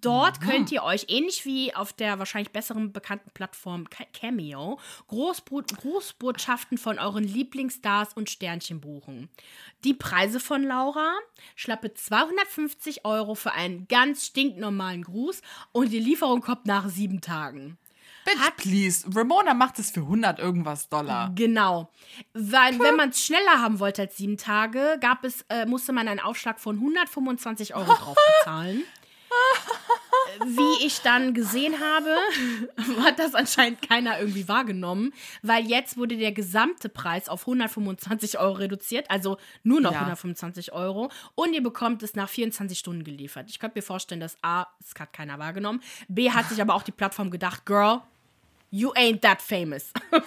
Dort mhm. könnt ihr euch, ähnlich wie auf der wahrscheinlich besseren bekannten Plattform Cameo, Großbot Großbotschaften von euren Lieblingsstars und Sternchen buchen. Die Preise von Laura: schlappe 250 Euro für einen ganz stinknormalen Gruß und die Lieferung kommt nach sieben Tagen. Bitch, Hat, please. Ramona macht es für 100 irgendwas Dollar. Genau. Weil, wenn man es schneller haben wollte als sieben Tage, gab es, äh, musste man einen Aufschlag von 125 Euro drauf bezahlen. Wie ich dann gesehen habe, hat das anscheinend keiner irgendwie wahrgenommen, weil jetzt wurde der gesamte Preis auf 125 Euro reduziert, also nur noch ja. 125 Euro und ihr bekommt es nach 24 Stunden geliefert. Ich könnte mir vorstellen, dass A, es hat keiner wahrgenommen, B, hat sich aber auch die Plattform gedacht, Girl, You ain't that famous.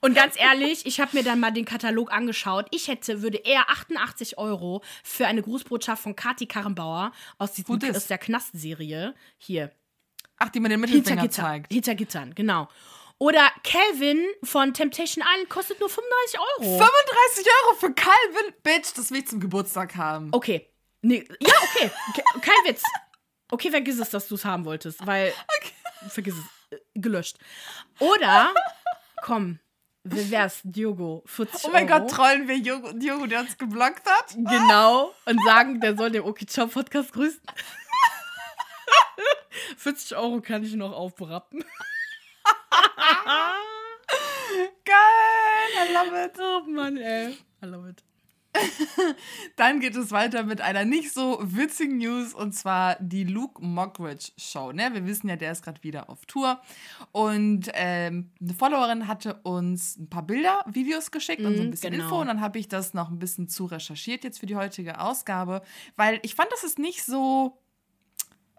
Und ganz ehrlich, ich habe mir dann mal den Katalog angeschaut. Ich hätte, würde eher 88 Euro für eine Grußbotschaft von Kati Karrenbauer aus, diesem, aus der Knast-Serie hier. Ach, die man den Mittelfinger Hinter zeigt. Hinter Gittern, genau. Oder Calvin von Temptation Island kostet nur 35 Euro. 35 Euro für Calvin? Bitch, das will ich zum Geburtstag haben. Okay. Nee, ja, okay. Kein Witz. Okay, vergiss es, dass du es haben wolltest, weil. Okay vergiss es, gelöscht. Oder, komm, wer wär's? Diogo, 40 Oh mein Euro. Gott, trollen wir Diogo, Diogo, der uns geblockt hat? Genau. Und sagen, der soll den Okay Ciao Podcast grüßen. 40 Euro kann ich noch aufberappen. Geil, I love it. Oh Mann, ey. I love it. Dann geht es weiter mit einer nicht so witzigen News und zwar die Luke Mockridge Show. Ne? Wir wissen ja, der ist gerade wieder auf Tour und ähm, eine Followerin hatte uns ein paar Bilder, Videos geschickt mm, und so ein mhm, bisschen genau. Info und dann habe ich das noch ein bisschen zu recherchiert jetzt für die heutige Ausgabe, weil ich fand, das ist nicht so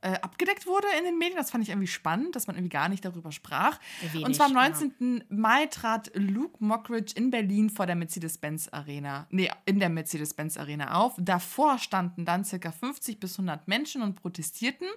äh, abgedeckt wurde in den Medien. Das fand ich irgendwie spannend, dass man irgendwie gar nicht darüber sprach. Wenig, und zwar am 19. Ja. Mai trat Luke Mockridge in Berlin vor der Mercedes-Benz Arena, nee, in der Mercedes-Benz Arena auf. Davor standen dann circa 50 bis 100 Menschen und protestierten.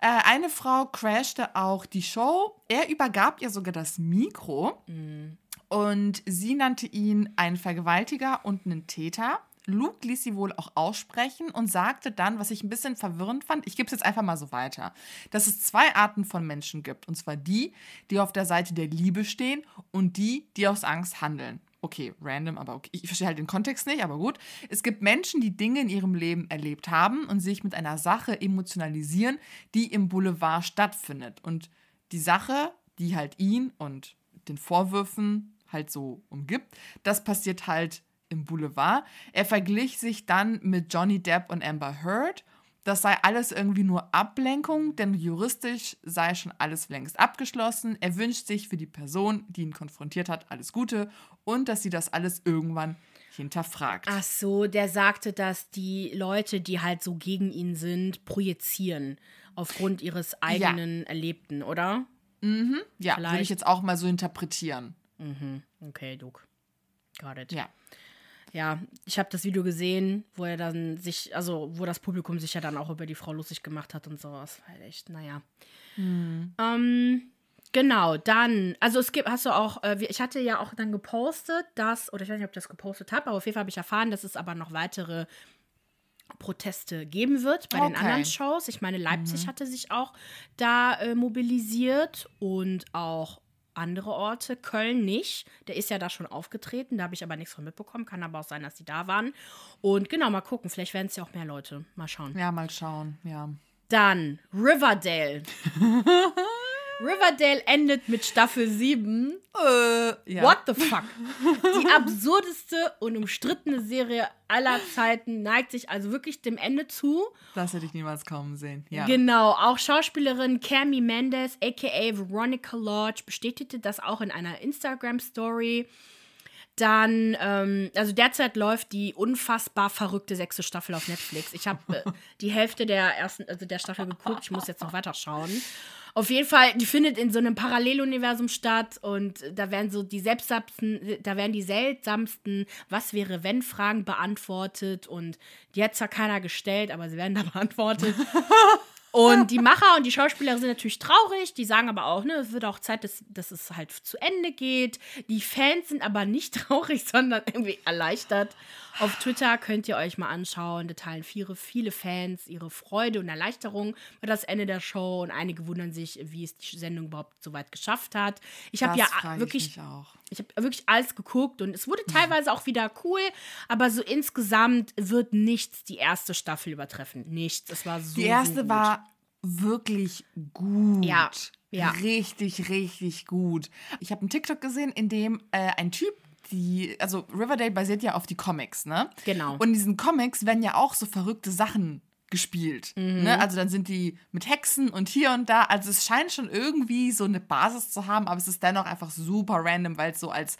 Äh, eine Frau crashte auch die Show. Er übergab ihr sogar das Mikro. Mhm. Und sie nannte ihn einen Vergewaltiger und einen Täter. Luke ließ sie wohl auch aussprechen und sagte dann, was ich ein bisschen verwirrend fand, ich gebe es jetzt einfach mal so weiter, dass es zwei Arten von Menschen gibt. Und zwar die, die auf der Seite der Liebe stehen und die, die aus Angst handeln. Okay, random, aber okay. Ich verstehe halt den Kontext nicht, aber gut. Es gibt Menschen, die Dinge in ihrem Leben erlebt haben und sich mit einer Sache emotionalisieren, die im Boulevard stattfindet. Und die Sache, die halt ihn und den Vorwürfen halt so umgibt, das passiert halt im Boulevard. Er verglich sich dann mit Johnny Depp und Amber Heard. Das sei alles irgendwie nur Ablenkung, denn juristisch sei schon alles längst abgeschlossen. Er wünscht sich für die Person, die ihn konfrontiert hat, alles Gute und dass sie das alles irgendwann hinterfragt. Ach so, der sagte, dass die Leute, die halt so gegen ihn sind, projizieren aufgrund ihres eigenen ja. Erlebten, oder? Mhm. Ja, würde ich jetzt auch mal so interpretieren. Mhm. Okay, Duke. Got it. Ja ja, ich habe das Video gesehen, wo er dann sich, also wo das Publikum sich ja dann auch über die Frau lustig gemacht hat und sowas. War halt echt, naja. Hm. Ähm, genau, dann, also es gibt, hast du auch, äh, ich hatte ja auch dann gepostet, dass, oder ich weiß nicht, ob ich das gepostet habe, aber auf jeden Fall habe ich erfahren, dass es aber noch weitere Proteste geben wird bei okay. den anderen Shows. Ich meine, Leipzig mhm. hatte sich auch da äh, mobilisiert und auch andere Orte. Köln nicht. Der ist ja da schon aufgetreten. Da habe ich aber nichts von mitbekommen. Kann aber auch sein, dass die da waren. Und genau, mal gucken. Vielleicht werden es ja auch mehr Leute. Mal schauen. Ja, mal schauen. Ja. Dann Riverdale. Riverdale endet mit Staffel 7. Äh, ja. What the fuck? Die absurdeste und umstrittene Serie aller Zeiten neigt sich also wirklich dem Ende zu. Das hätte ich niemals kommen sehen. Ja. Genau, auch Schauspielerin Cami Mendes, aka Veronica Lodge, bestätigte das auch in einer Instagram-Story. Dann, ähm, also derzeit läuft die unfassbar verrückte sechste Staffel auf Netflix. Ich habe äh, die Hälfte der ersten, also der Staffel geguckt. Ich muss jetzt noch weiter schauen. Auf jeden Fall, die findet in so einem Paralleluniversum statt und da werden so die seltsamsten, da werden die seltsamsten Was wäre wenn Fragen beantwortet und die hat zwar keiner gestellt, aber sie werden da beantwortet. Und die Macher und die Schauspieler sind natürlich traurig, die sagen aber auch, ne, es wird auch Zeit, dass, dass es halt zu Ende geht. Die Fans sind aber nicht traurig, sondern irgendwie erleichtert. Auf Twitter könnt ihr euch mal anschauen, da teilen viele, viele Fans ihre Freude und Erleichterung über das Ende der Show und einige wundern sich, wie es die Sendung überhaupt so weit geschafft hat. Ich habe ja wirklich, Ich, ich habe wirklich alles geguckt und es wurde teilweise auch wieder cool, aber so insgesamt wird nichts die erste Staffel übertreffen. Nichts. Es war so Die erste so war wirklich gut. Ja, ja. Richtig, richtig gut. Ich habe einen TikTok gesehen, in dem äh, ein Typ die, also Riverdale basiert ja auf die Comics, ne? Genau. Und in diesen Comics werden ja auch so verrückte Sachen gespielt. Mhm. Ne? Also dann sind die mit Hexen und hier und da. Also es scheint schon irgendwie so eine Basis zu haben, aber es ist dennoch einfach super random, weil es so als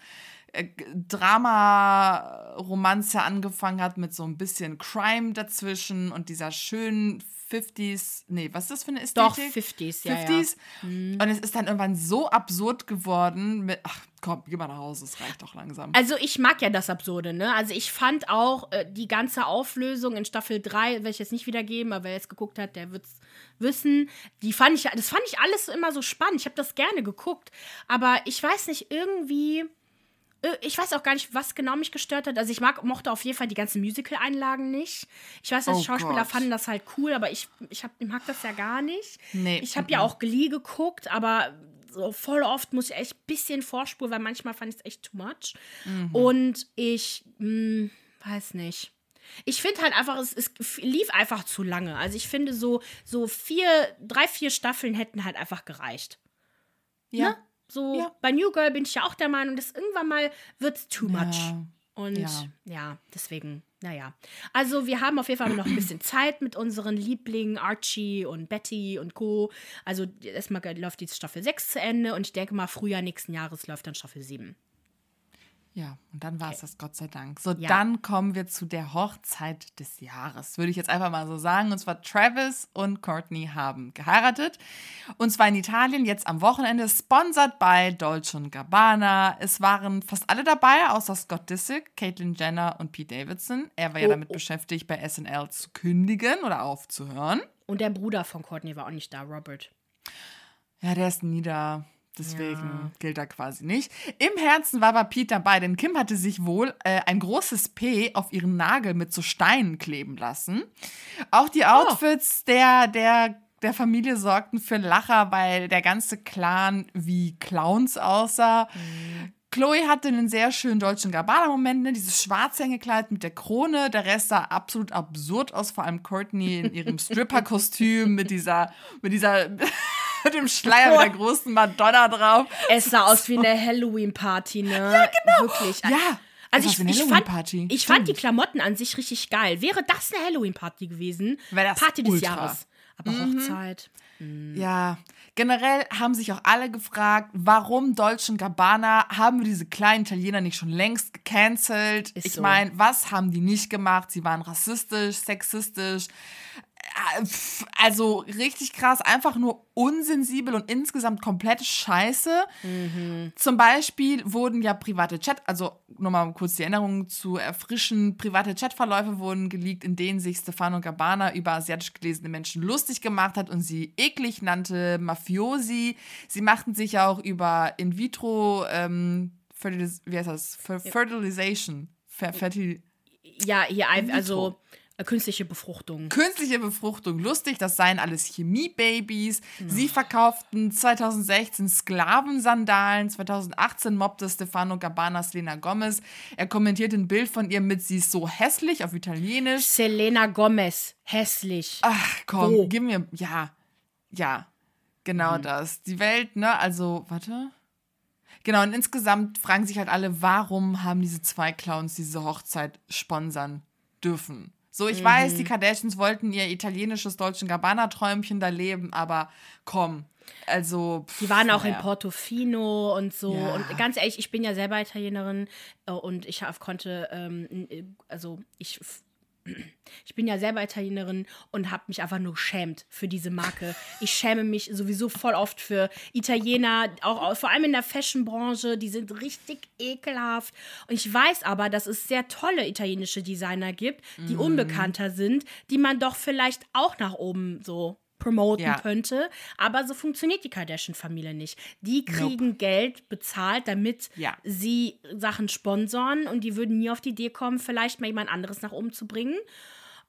Drama-Romanze angefangen hat mit so ein bisschen Crime dazwischen und dieser schönen 50s, nee, was ist das für eine Doch, Ästhetik? 50s, ja, ja. 50s. Und es ist dann irgendwann so absurd geworden mit, ach komm, geh mal nach Hause, es reicht doch langsam. Also ich mag ja das Absurde, ne? Also ich fand auch äh, die ganze Auflösung in Staffel 3, werde ich jetzt nicht wiedergeben, aber wer jetzt geguckt hat, der wird es wissen. Die fand ich, das fand ich alles immer so spannend. Ich habe das gerne geguckt. Aber ich weiß nicht, irgendwie. Äh, Ich weiß auch gar nicht, was genau mich gestört hat. Also ich mag, mochte auf jeden Fall die ganzen Musical-Einlagen nicht. Ich weiß, dass Oh die Schauspieler Gott. fanden das halt cool, aber ich, ich, hab, mag das ja gar nicht. Nee, Ich habe ja auch Glee geguckt, aber so voll oft muss ich echt ein bisschen vorspulen, weil manchmal fand ich es echt too much. Mhm. Und ich hm, weiß nicht. Ich finde halt einfach, es, es lief einfach zu lange. Also ich finde so, so vier, drei, vier Staffeln hätten halt einfach gereicht. ja. Ne? So Ja. bei New Girl bin ich ja auch der Meinung, dass irgendwann mal wird's too much. Ja. Und Ja. ja. deswegen, naja. Also wir haben auf jeden Fall noch ein bisschen Zeit mit unseren Lieblingen Archie und Betty und Co. Also erstmal läuft die Staffel 6 zu Ende und ich denke mal, Frühjahr nächsten Jahres läuft dann Staffel 7. Ja, und dann war es das, Gott sei Dank. So, Ja. dann kommen wir zu der Hochzeit des Jahres, würde ich jetzt einfach mal so sagen. Und zwar Travis und Courtney haben geheiratet. Und zwar in Italien, jetzt am Wochenende, sponsored by Dolce Gabbana. Es waren fast alle dabei, außer Scott Disick, Caitlyn Jenner und Pete Davidson. Er war ja Oh, damit oh. beschäftigt, bei SNL zu kündigen oder aufzuhören. Und der Bruder von Courtney war auch nicht da, Robert. Ja, der ist nie da. Deswegen Ja. gilt er quasi nicht. Im Herzen war aber Pete dabei, denn Kim hatte sich wohl äh, ein großes P auf ihren Nagel mit so Steinen kleben lassen. Auch die Outfits der, der, der Familie sorgten für Lacher, weil der ganze Clan wie Clowns aussah. Chloe hatte einen sehr schönen deutschen Gabbana-Moment, ne? dieses schwarze Hängekleid mit der Krone. Der Rest sah absolut absurd aus, vor allem Courtney in ihrem Stripper-Kostüm mit dieser, mit dieser, mit dem Schleier mit der großen Madonna drauf. Es sah aus wie eine Halloween-Party, ne? Ja, genau. Wirklich. Ja, Also ich, ich, fand, ich fand die. Klamotten an sich richtig geil. Wäre das eine Halloween-Party gewesen? Party des ultra. Mhm. Jahres. Aber Hochzeit. Ja, generell haben sich auch alle gefragt, warum Dolce Gabbana haben wir diese kleinen Italiener nicht schon längst gecancelt? Ist ich so. meine, was haben die nicht gemacht? Sie waren rassistisch, sexistisch. Pf, Also richtig krass, einfach nur unsensibel und insgesamt komplett scheiße. Zum Beispiel wurden ja private Chat, also nur mal kurz die Erinnerung zu erfrischen, private Chatverläufe wurden geleakt, in denen sich Stefano Gabbana über asiatisch gelesene Menschen lustig gemacht hat und sie eklig nannte, Mafiosi. Sie machten sich auch über In-vitro, ähm, wie heißt das? Fer Fertilization. Fer Fertil Ja, hier ein- vitro. also künstliche Befruchtung. Künstliche Befruchtung lustig, das seien alles Chemiebabys. Sie verkauften 2016 Sklavensandalen, 2018 mobbte Stefano Gabbana Selena Gomez. Er kommentierte ein Bild von ihr mit, sie ist so hässlich auf Italienisch. Selena Gomez. Hässlich. Ach komm, Wo? gib mir, ja, ja. Genau das. Die Welt, ne, also, warte. Genau, und insgesamt fragen sich halt alle, warum haben diese zwei Clowns diese Hochzeit sponsern dürfen. So, ich weiß, die Kardashians wollten ihr italienisches Deutschen Gabbana-Träumchen da leben, aber komm, also. pff, Die waren auch in naja. Portofino und so. Ja. Und ganz ehrlich, ich bin ja selber Italienerin äh, und ich konnte, ähm, n- also ich. Ich bin ja selber Italienerin und habe mich einfach nur geschämt für diese Marke. Ich schäme mich sowieso voll oft für Italiener, auch vor allem in der Fashion-Branche. Die sind richtig ekelhaft. Und ich weiß aber, dass es sehr tolle italienische Designer gibt, die Mhm. unbekannter sind, die man doch vielleicht auch nach oben so promoten Ja. könnte. Aber so funktioniert die Kardashian-Familie nicht. Die kriegen Geld bezahlt, damit Ja. sie Sachen sponsoren und die würden nie auf die Idee kommen, vielleicht mal jemand anderes nach oben zu bringen.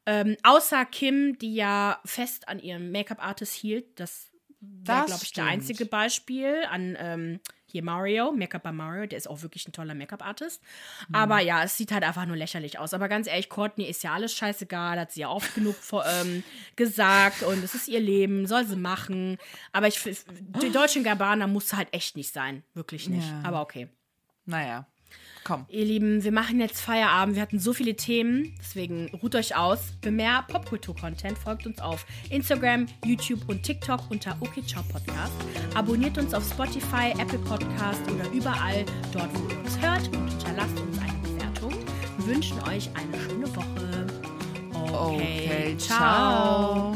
Ähm, außer Kim, die ja fest an ihrem Make-up-Artist hielt. Das war, glaube ich, der stimmt. einzige Beispiel an ähm, hier Mario, Make-up bei Mario, der ist auch wirklich ein toller Make-up-Artist. Mhm. Aber ja, es sieht halt einfach nur lächerlich aus. Aber ganz ehrlich, Courtney ist ja alles scheißegal, hat sie ja oft genug vor, ähm, gesagt und es ist ihr Leben, soll sie machen. Aber ich die deutschen Gabbana muss halt echt nicht sein, wirklich nicht. Ja. Aber okay. Naja, komm. Ihr Lieben, wir machen jetzt Feierabend. Wir hatten so viele Themen, deswegen ruht euch aus. Für mehr Popkultur-Content folgt uns auf Instagram, YouTube und TikTok unter OK Ciao Podcast. Abonniert uns auf Spotify, Apple Podcast oder überall dort, wo ihr uns hört und hinterlasst uns eine Bewertung. Wir wünschen euch eine schöne Woche. Okay, ciao.